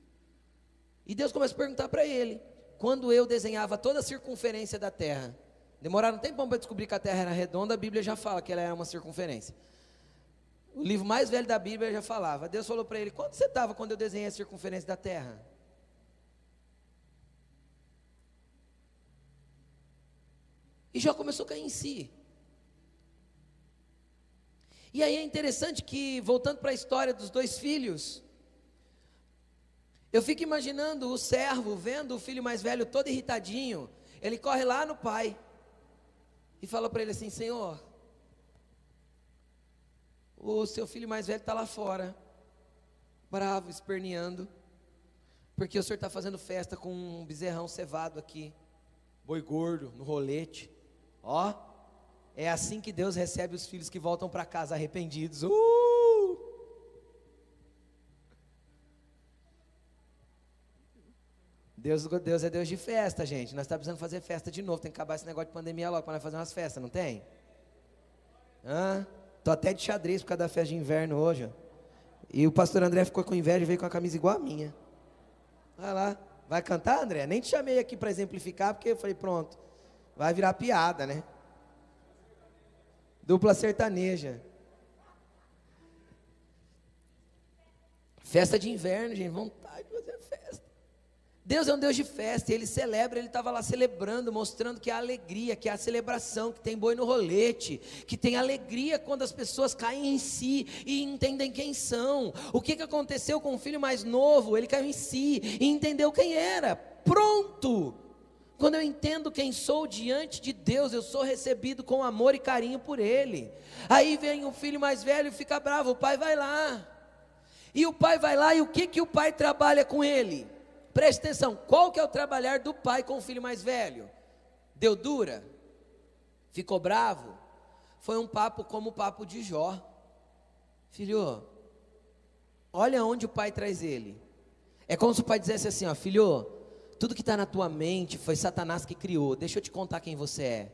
E Deus começa a perguntar para ele, quando eu desenhava toda a circunferência da terra, demoraram um tempão para descobrir que a terra era redonda, a Bíblia já fala que ela era uma circunferência. O livro mais velho da Bíblia já falava. Deus falou para ele: Quanto você estava quando eu desenhei a circunferência da terra? E já começou a cair em si. E aí é interessante que, voltando para a história dos dois filhos, eu fico imaginando o servo vendo o filho mais velho todo irritadinho. Ele corre lá no pai e fala para ele assim: Senhor, o seu filho mais velho está lá fora, bravo, esperneando, porque o senhor está fazendo festa com um bezerrão cevado aqui, boi gordo, no rolete. Ó, é assim que Deus recebe os filhos que voltam para casa arrependidos. Uh! Deus, Deus é Deus de festa, gente. Nós estamos tá precisando fazer festa de novo. Tem que acabar esse negócio de pandemia logo para nós fazer umas festas, não tem? Hã? Tô até de xadrez por causa da festa de inverno hoje. Ó. E o pastor André ficou com inveja e veio com a camisa igual a minha. Vai lá. Vai cantar, André? Nem te chamei aqui para exemplificar, porque eu falei, pronto. Vai virar piada, né? Dupla sertaneja. Festa de inverno, gente. Vontade de fazer festa. Deus é um Deus de festa, Ele celebra, Ele estava lá celebrando, mostrando que há alegria, que há celebração, que tem boi no rolete, que tem alegria quando as pessoas caem em si e entendem quem são. O que, que aconteceu com o filho mais novo? Ele caiu em si e entendeu quem era. Pronto! Quando eu entendo quem sou diante de Deus, eu sou recebido com amor e carinho por Ele. Aí vem o filho mais velho e fica bravo, o pai vai lá. E o pai vai lá, e o que, que o pai trabalha com ele? Preste atenção, qual que é o trabalhar do pai com o filho mais velho? Deu dura? Ficou bravo? Foi um papo como o papo de Jó. Filho, olha onde o pai traz ele. É como se o pai dissesse assim: ó, filho, tudo que está na tua mente foi Satanás que criou. Deixa eu te contar quem você é.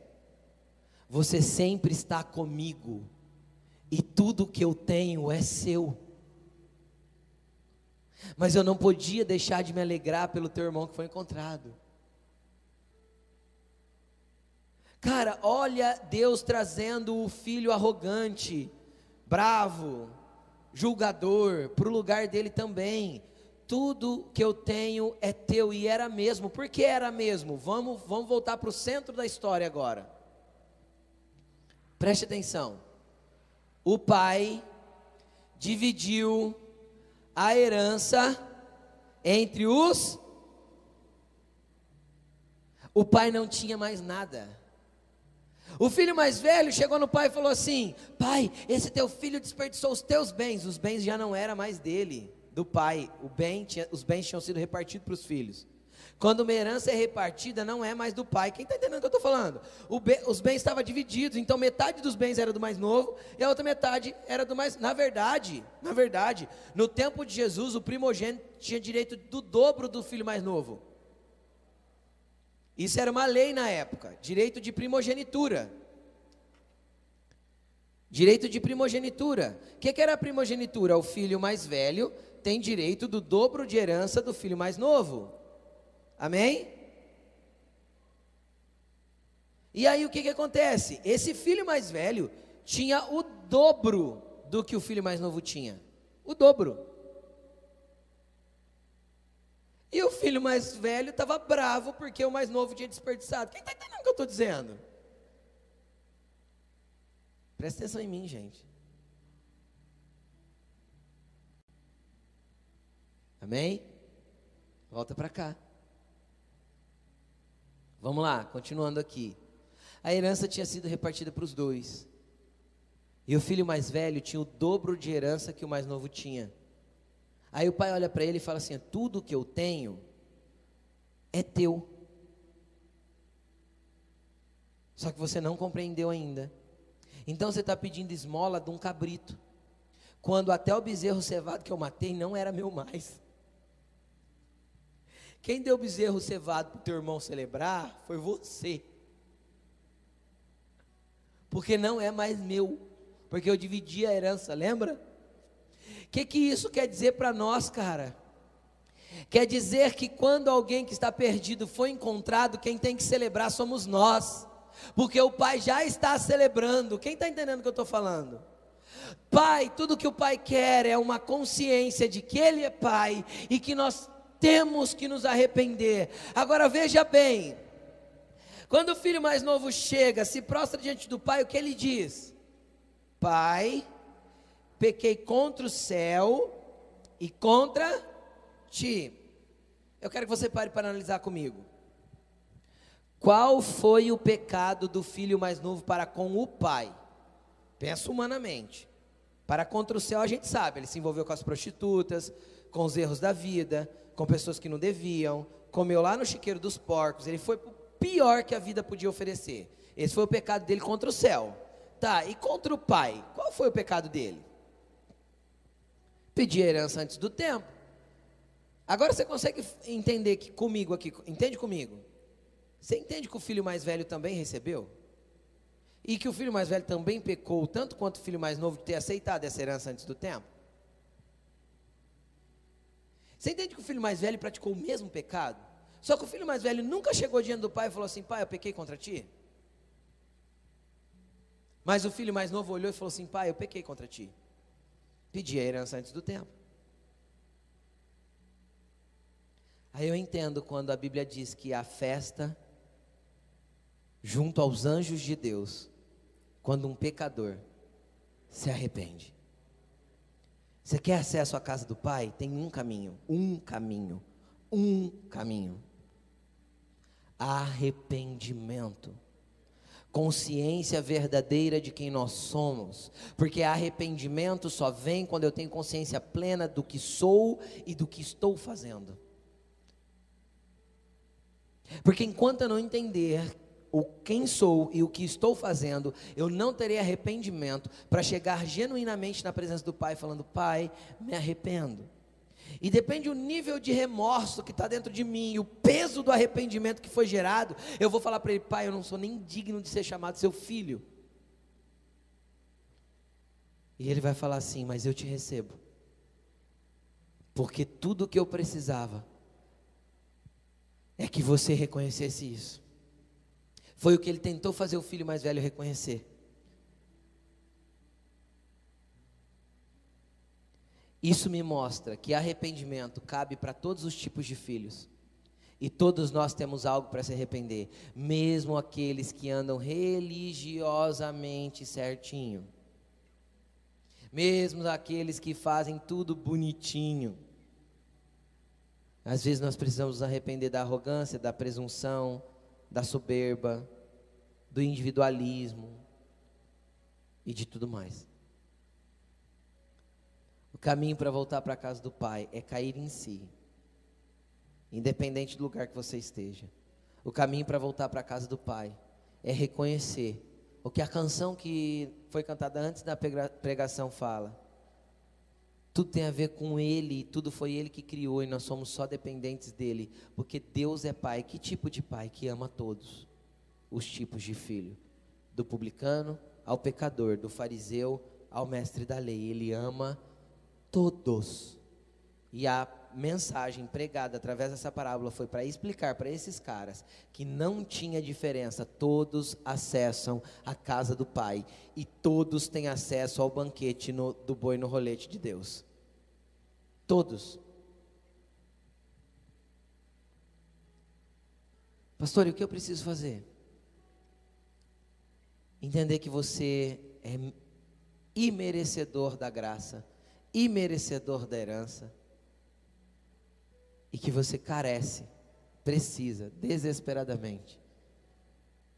Você sempre está comigo, e tudo que eu tenho é seu. Mas eu não podia deixar de me alegrar pelo teu irmão que foi encontrado. Cara, olha Deus trazendo o filho arrogante, bravo, julgador, para o lugar dele também. Tudo que eu tenho é teu e era mesmo. Por que era mesmo? Vamos, vamos voltar para o centro da história agora. Preste atenção. O pai dividiu a herança entre os. O pai não tinha mais nada. O filho mais velho chegou no pai e falou assim: Pai, esse teu filho desperdiçou os teus bens. Os bens já não eram mais dele, do pai. Bem tinha, os bens tinham sido repartidos para os filhos. Quando uma herança é repartida, não é mais do pai. Quem está entendendo o que eu estou falando? Be, os bens estavam divididos, então metade dos bens era do mais novo e a outra metade era do mais. Na verdade, na verdade, no tempo de Jesus, o primogênito tinha direito do dobro do filho mais novo. Isso era uma lei na época, direito de primogenitura. Direito de primogenitura. O que, que era a primogenitura? O filho mais velho tem direito do dobro de herança do filho mais novo. Amém? E aí o que, que acontece? Esse filho mais velho tinha o dobro do que o filho mais novo tinha. O dobro. E o filho mais velho estava bravo porque o mais novo tinha desperdiçado. Quem está entendendo o que eu estou dizendo? Presta atenção em mim, gente. Amém? Volta para cá. Vamos lá, continuando aqui. A herança tinha sido repartida para os dois. E o filho mais velho tinha o dobro de herança que o mais novo tinha. Aí o pai olha para ele e fala assim: Tudo que eu tenho é teu. Só que você não compreendeu ainda. Então você está pedindo esmola de um cabrito. Quando até o bezerro cevado que eu matei não era meu mais. Quem deu o bezerro cevado para o teu irmão celebrar foi você. Porque não é mais meu. Porque eu dividi a herança, lembra? que, que isso quer dizer para nós, cara? Quer dizer que quando alguém que está perdido foi encontrado, quem tem que celebrar somos nós, porque o Pai já está celebrando. Quem está entendendo o que eu estou falando? Pai, tudo que o Pai quer é uma consciência de que Ele é Pai e que nós temos que nos arrepender. Agora veja bem, quando o filho mais novo chega, se prostra diante do Pai, o que ele diz? Pai, pequei contra o céu e contra ti. Eu quero que você pare para analisar comigo. Qual foi o pecado do filho mais novo para com o pai? Pensa humanamente. Para contra o céu a gente sabe, ele se envolveu com as prostitutas, com os erros da vida, com pessoas que não deviam, comeu lá no chiqueiro dos porcos, ele foi o pior que a vida podia oferecer. Esse foi o pecado dele contra o céu. Tá, e contra o pai? Qual foi o pecado dele? pedir herança antes do tempo. Agora você consegue entender que comigo aqui, entende comigo? Você entende que o filho mais velho também recebeu? E que o filho mais velho também pecou, tanto quanto o filho mais novo de ter aceitado essa herança antes do tempo? Você entende que o filho mais velho praticou o mesmo pecado? Só que o filho mais velho nunca chegou diante do pai e falou assim: Pai, eu pequei contra ti. Mas o filho mais novo olhou e falou assim: Pai, eu pequei contra ti pedir a herança antes do tempo. Aí eu entendo quando a Bíblia diz que a festa junto aos anjos de Deus, quando um pecador se arrepende. Você quer acesso à casa do Pai? Tem um caminho, um caminho, um caminho. Arrependimento consciência verdadeira de quem nós somos, porque arrependimento só vem quando eu tenho consciência plena do que sou e do que estou fazendo. Porque enquanto eu não entender o quem sou e o que estou fazendo, eu não terei arrependimento para chegar genuinamente na presença do Pai, falando: Pai, me arrependo. E depende do nível de remorso que está dentro de mim, o peso do arrependimento que foi gerado, eu vou falar para ele: Pai, eu não sou nem digno de ser chamado seu filho. E ele vai falar assim: Mas eu te recebo, porque tudo o que eu precisava é que você reconhecesse isso. Foi o que ele tentou fazer o filho mais velho reconhecer. Isso me mostra que arrependimento cabe para todos os tipos de filhos. E todos nós temos algo para se arrepender, mesmo aqueles que andam religiosamente certinho. Mesmo aqueles que fazem tudo bonitinho. Às vezes nós precisamos nos arrepender da arrogância, da presunção, da soberba, do individualismo e de tudo mais. O caminho para voltar para a casa do Pai é cair em si, independente do lugar que você esteja. O caminho para voltar para a casa do Pai é reconhecer o que a canção que foi cantada antes da pregação fala. Tudo tem a ver com Ele, tudo foi Ele que criou e nós somos só dependentes dEle, porque Deus é Pai. Que tipo de Pai? Que ama todos os tipos de filho, do publicano ao pecador, do fariseu ao mestre da lei. Ele ama todos. E a mensagem pregada através dessa parábola foi para explicar para esses caras que não tinha diferença, todos acessam a casa do Pai e todos têm acesso ao banquete no, do boi no rolete de Deus. Todos. Pastor, e o que eu preciso fazer? Entender que você é imerecedor da graça, imerecedor da herança, e que você carece, precisa, desesperadamente,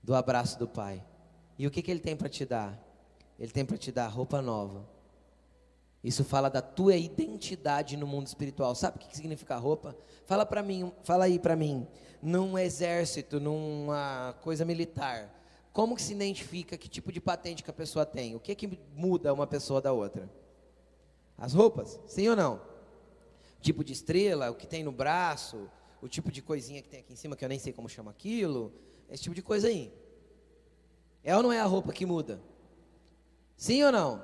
do abraço do Pai. E o que, que Ele tem para te dar? Ele tem para te dar roupa nova. Isso fala da tua identidade no mundo espiritual. Sabe o que significa roupa? Fala para mim, fala aí para mim, num exército, numa coisa militar como que se identifica que tipo de patente que a pessoa tem? O que que muda uma pessoa da outra? As roupas, sim ou não? Tipo de estrela, o que tem no braço, o tipo de coisinha que tem aqui em cima que eu nem sei como chama aquilo, esse tipo de coisa aí. É ou não é a roupa que muda? Sim ou não?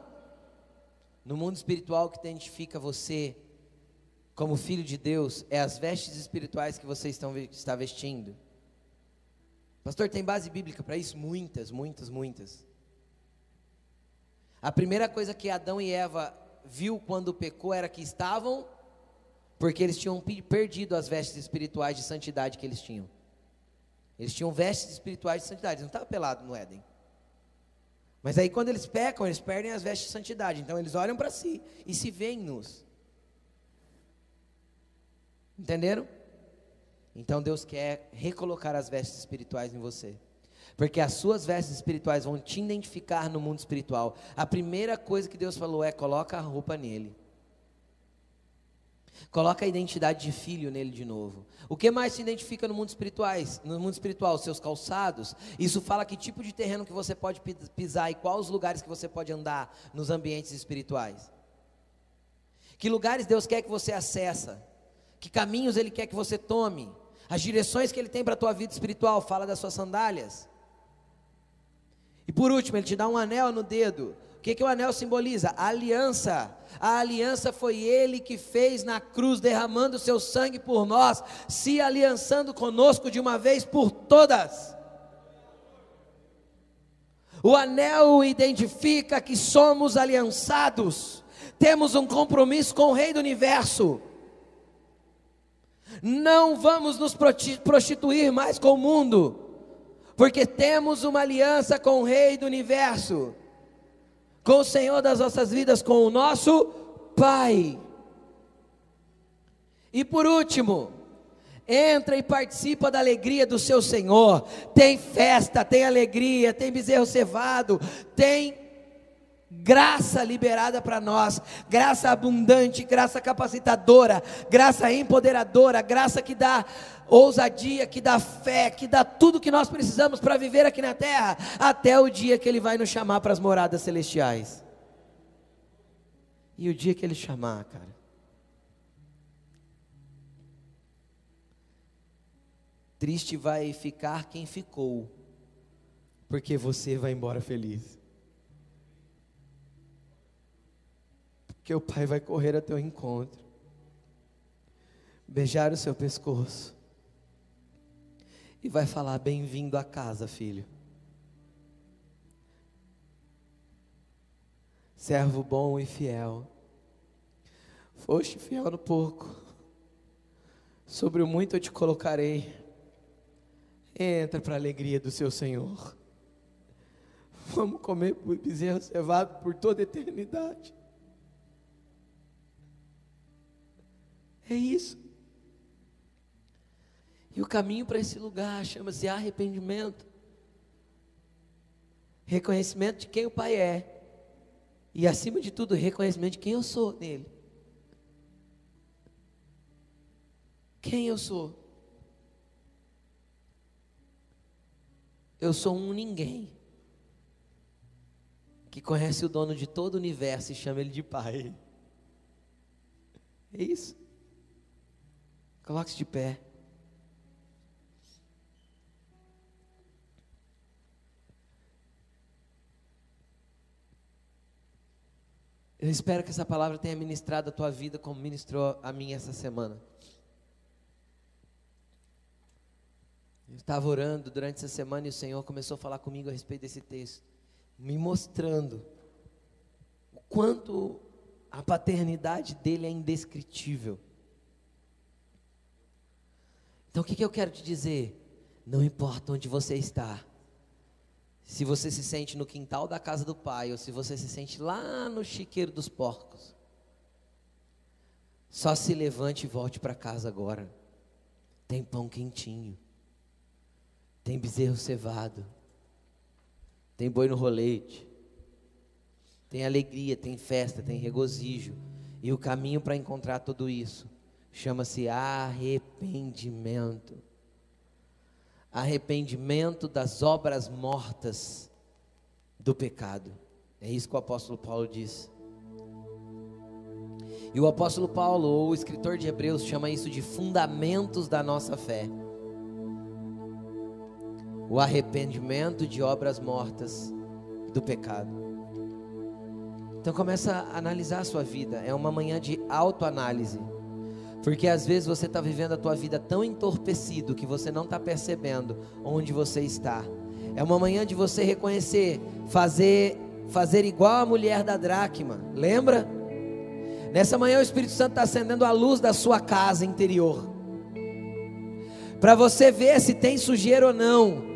No mundo espiritual que identifica você como filho de Deus é as vestes espirituais que você está vestindo. Pastor, tem base bíblica para isso? Muitas, muitas, muitas. A primeira coisa que Adão e Eva viu quando pecou era que estavam porque eles tinham perdido as vestes espirituais de santidade que eles tinham. Eles tinham vestes espirituais de santidade, eles não estavam pelados no Éden. Mas aí quando eles pecam, eles perdem as vestes de santidade. Então eles olham para si e se veem nus. Entenderam? Então Deus quer recolocar as vestes espirituais em você. Porque as suas vestes espirituais vão te identificar no mundo espiritual. A primeira coisa que Deus falou é: coloca a roupa nele. Coloca a identidade de filho nele de novo. O que mais se identifica no mundo espirituais? No mundo espiritual, seus calçados. Isso fala que tipo de terreno que você pode pisar e quais os lugares que você pode andar nos ambientes espirituais. Que lugares Deus quer que você acessa? Que caminhos Ele quer que você tome? as direções que Ele tem para a tua vida espiritual, fala das suas sandálias. E por último, Ele te dá um anel no dedo. O que, que o anel simboliza? A aliança. A aliança foi Ele que fez na cruz, derramando seu sangue por nós, se aliançando conosco de uma vez por todas. O anel identifica que somos aliançados, temos um compromisso com o Rei do universo. Não vamos nos prostituir mais com o mundo, porque temos uma aliança com o Rei do universo, com o Senhor das nossas vidas, com o nosso Pai. E por último, entra e participa da alegria do seu Senhor. Tem festa, tem alegria, tem bezerro cevado, tem graça liberada para nós, graça abundante, graça capacitadora, graça empoderadora, graça que dá ousadia, que dá fé, que dá tudo que nós precisamos para viver aqui na terra, até o dia que Ele vai nos chamar para as moradas celestiais. E o dia que Ele chamar, cara. Triste vai ficar quem ficou, porque você vai embora feliz. Porque o Pai vai correr a teu encontro, beijar o seu pescoço e vai falar: Bem-vindo à casa, filho. Servo bom e fiel, foste fiel no pouco, sobre o muito eu te colocarei. Entra para a alegria do seu Senhor. Vamos comer bezerro cevado por toda a eternidade. É isso. E o caminho para esse lugar chama-se arrependimento. Reconhecimento de quem o Pai é. E acima de tudo, reconhecimento de quem eu sou nele. Quem eu sou? Eu sou um ninguém que conhece o dono de todo o universo e chama ele de Pai. É isso. Coloque-se de pé. Eu espero que essa palavra tenha ministrado a tua vida como ministrou a mim essa semana. Eu estava orando durante essa semana e o Senhor começou a falar comigo a respeito desse texto, me mostrando o quanto a paternidade dele é indescritível. Então o que, que eu quero te dizer? Não importa onde você está, se você se sente no quintal da casa do pai, ou se você se sente lá no chiqueiro dos porcos, só se levante e volte para casa agora. Tem pão quentinho, tem bezerro cevado, tem boi no rolete, tem alegria, tem festa, tem regozijo, e o caminho para encontrar tudo isso chama-se arrependimento. Arrependimento das obras mortas do pecado. É isso que o apóstolo Paulo diz. E o apóstolo Paulo, ou o escritor de Hebreus, chama isso de fundamentos da nossa fé. O arrependimento de obras mortas do pecado. Então começa a analisar a sua vida. É uma manhã de autoanálise. Porque às vezes você está vivendo a tua vida tão entorpecido que você não está percebendo onde você está. É uma manhã de você reconhecer, fazer, fazer igual a mulher da dracma. Lembra? Nessa manhã o Espírito Santo está acendendo a luz da sua casa interior. Para você ver se tem sujeira ou não.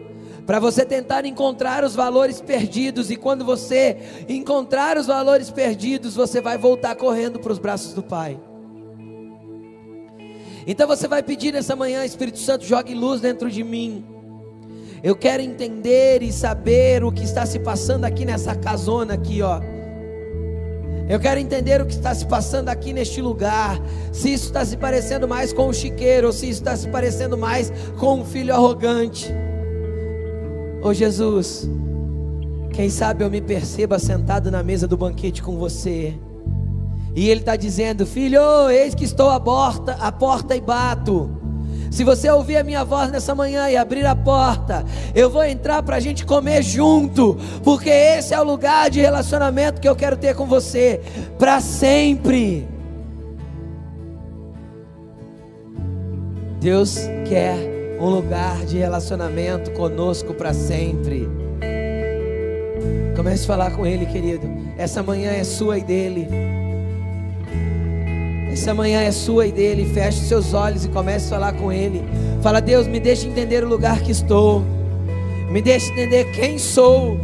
Para você tentar encontrar os valores perdidos. E quando você encontrar os valores perdidos, você vai voltar correndo para os braços do Pai. Então você vai pedir nessa manhã, Espírito Santo, jogue luz dentro de mim. Eu quero entender e saber o que está se passando aqui nessa casona aqui, ó. Eu quero entender o que está se passando aqui neste lugar. Se isso está se parecendo mais com um chiqueiro, ou se isso está se parecendo mais com um filho arrogante. Ô Jesus, quem sabe eu me perceba sentado na mesa do banquete com você. E ele está dizendo: Filho, eis que estou à porta, à porta e bato. Se você ouvir a minha voz nessa manhã e abrir a porta, eu vou entrar para a gente comer junto, porque esse é o lugar de relacionamento que eu quero ter com você para sempre. Deus quer um lugar de relacionamento conosco para sempre. Comece a falar com Ele, querido. Essa manhã é sua e dele. Essa manhã é sua e dele. Feche seus olhos e comece a falar com ele. Fala, Deus, me deixe entender o lugar que estou. Me deixe entender quem sou.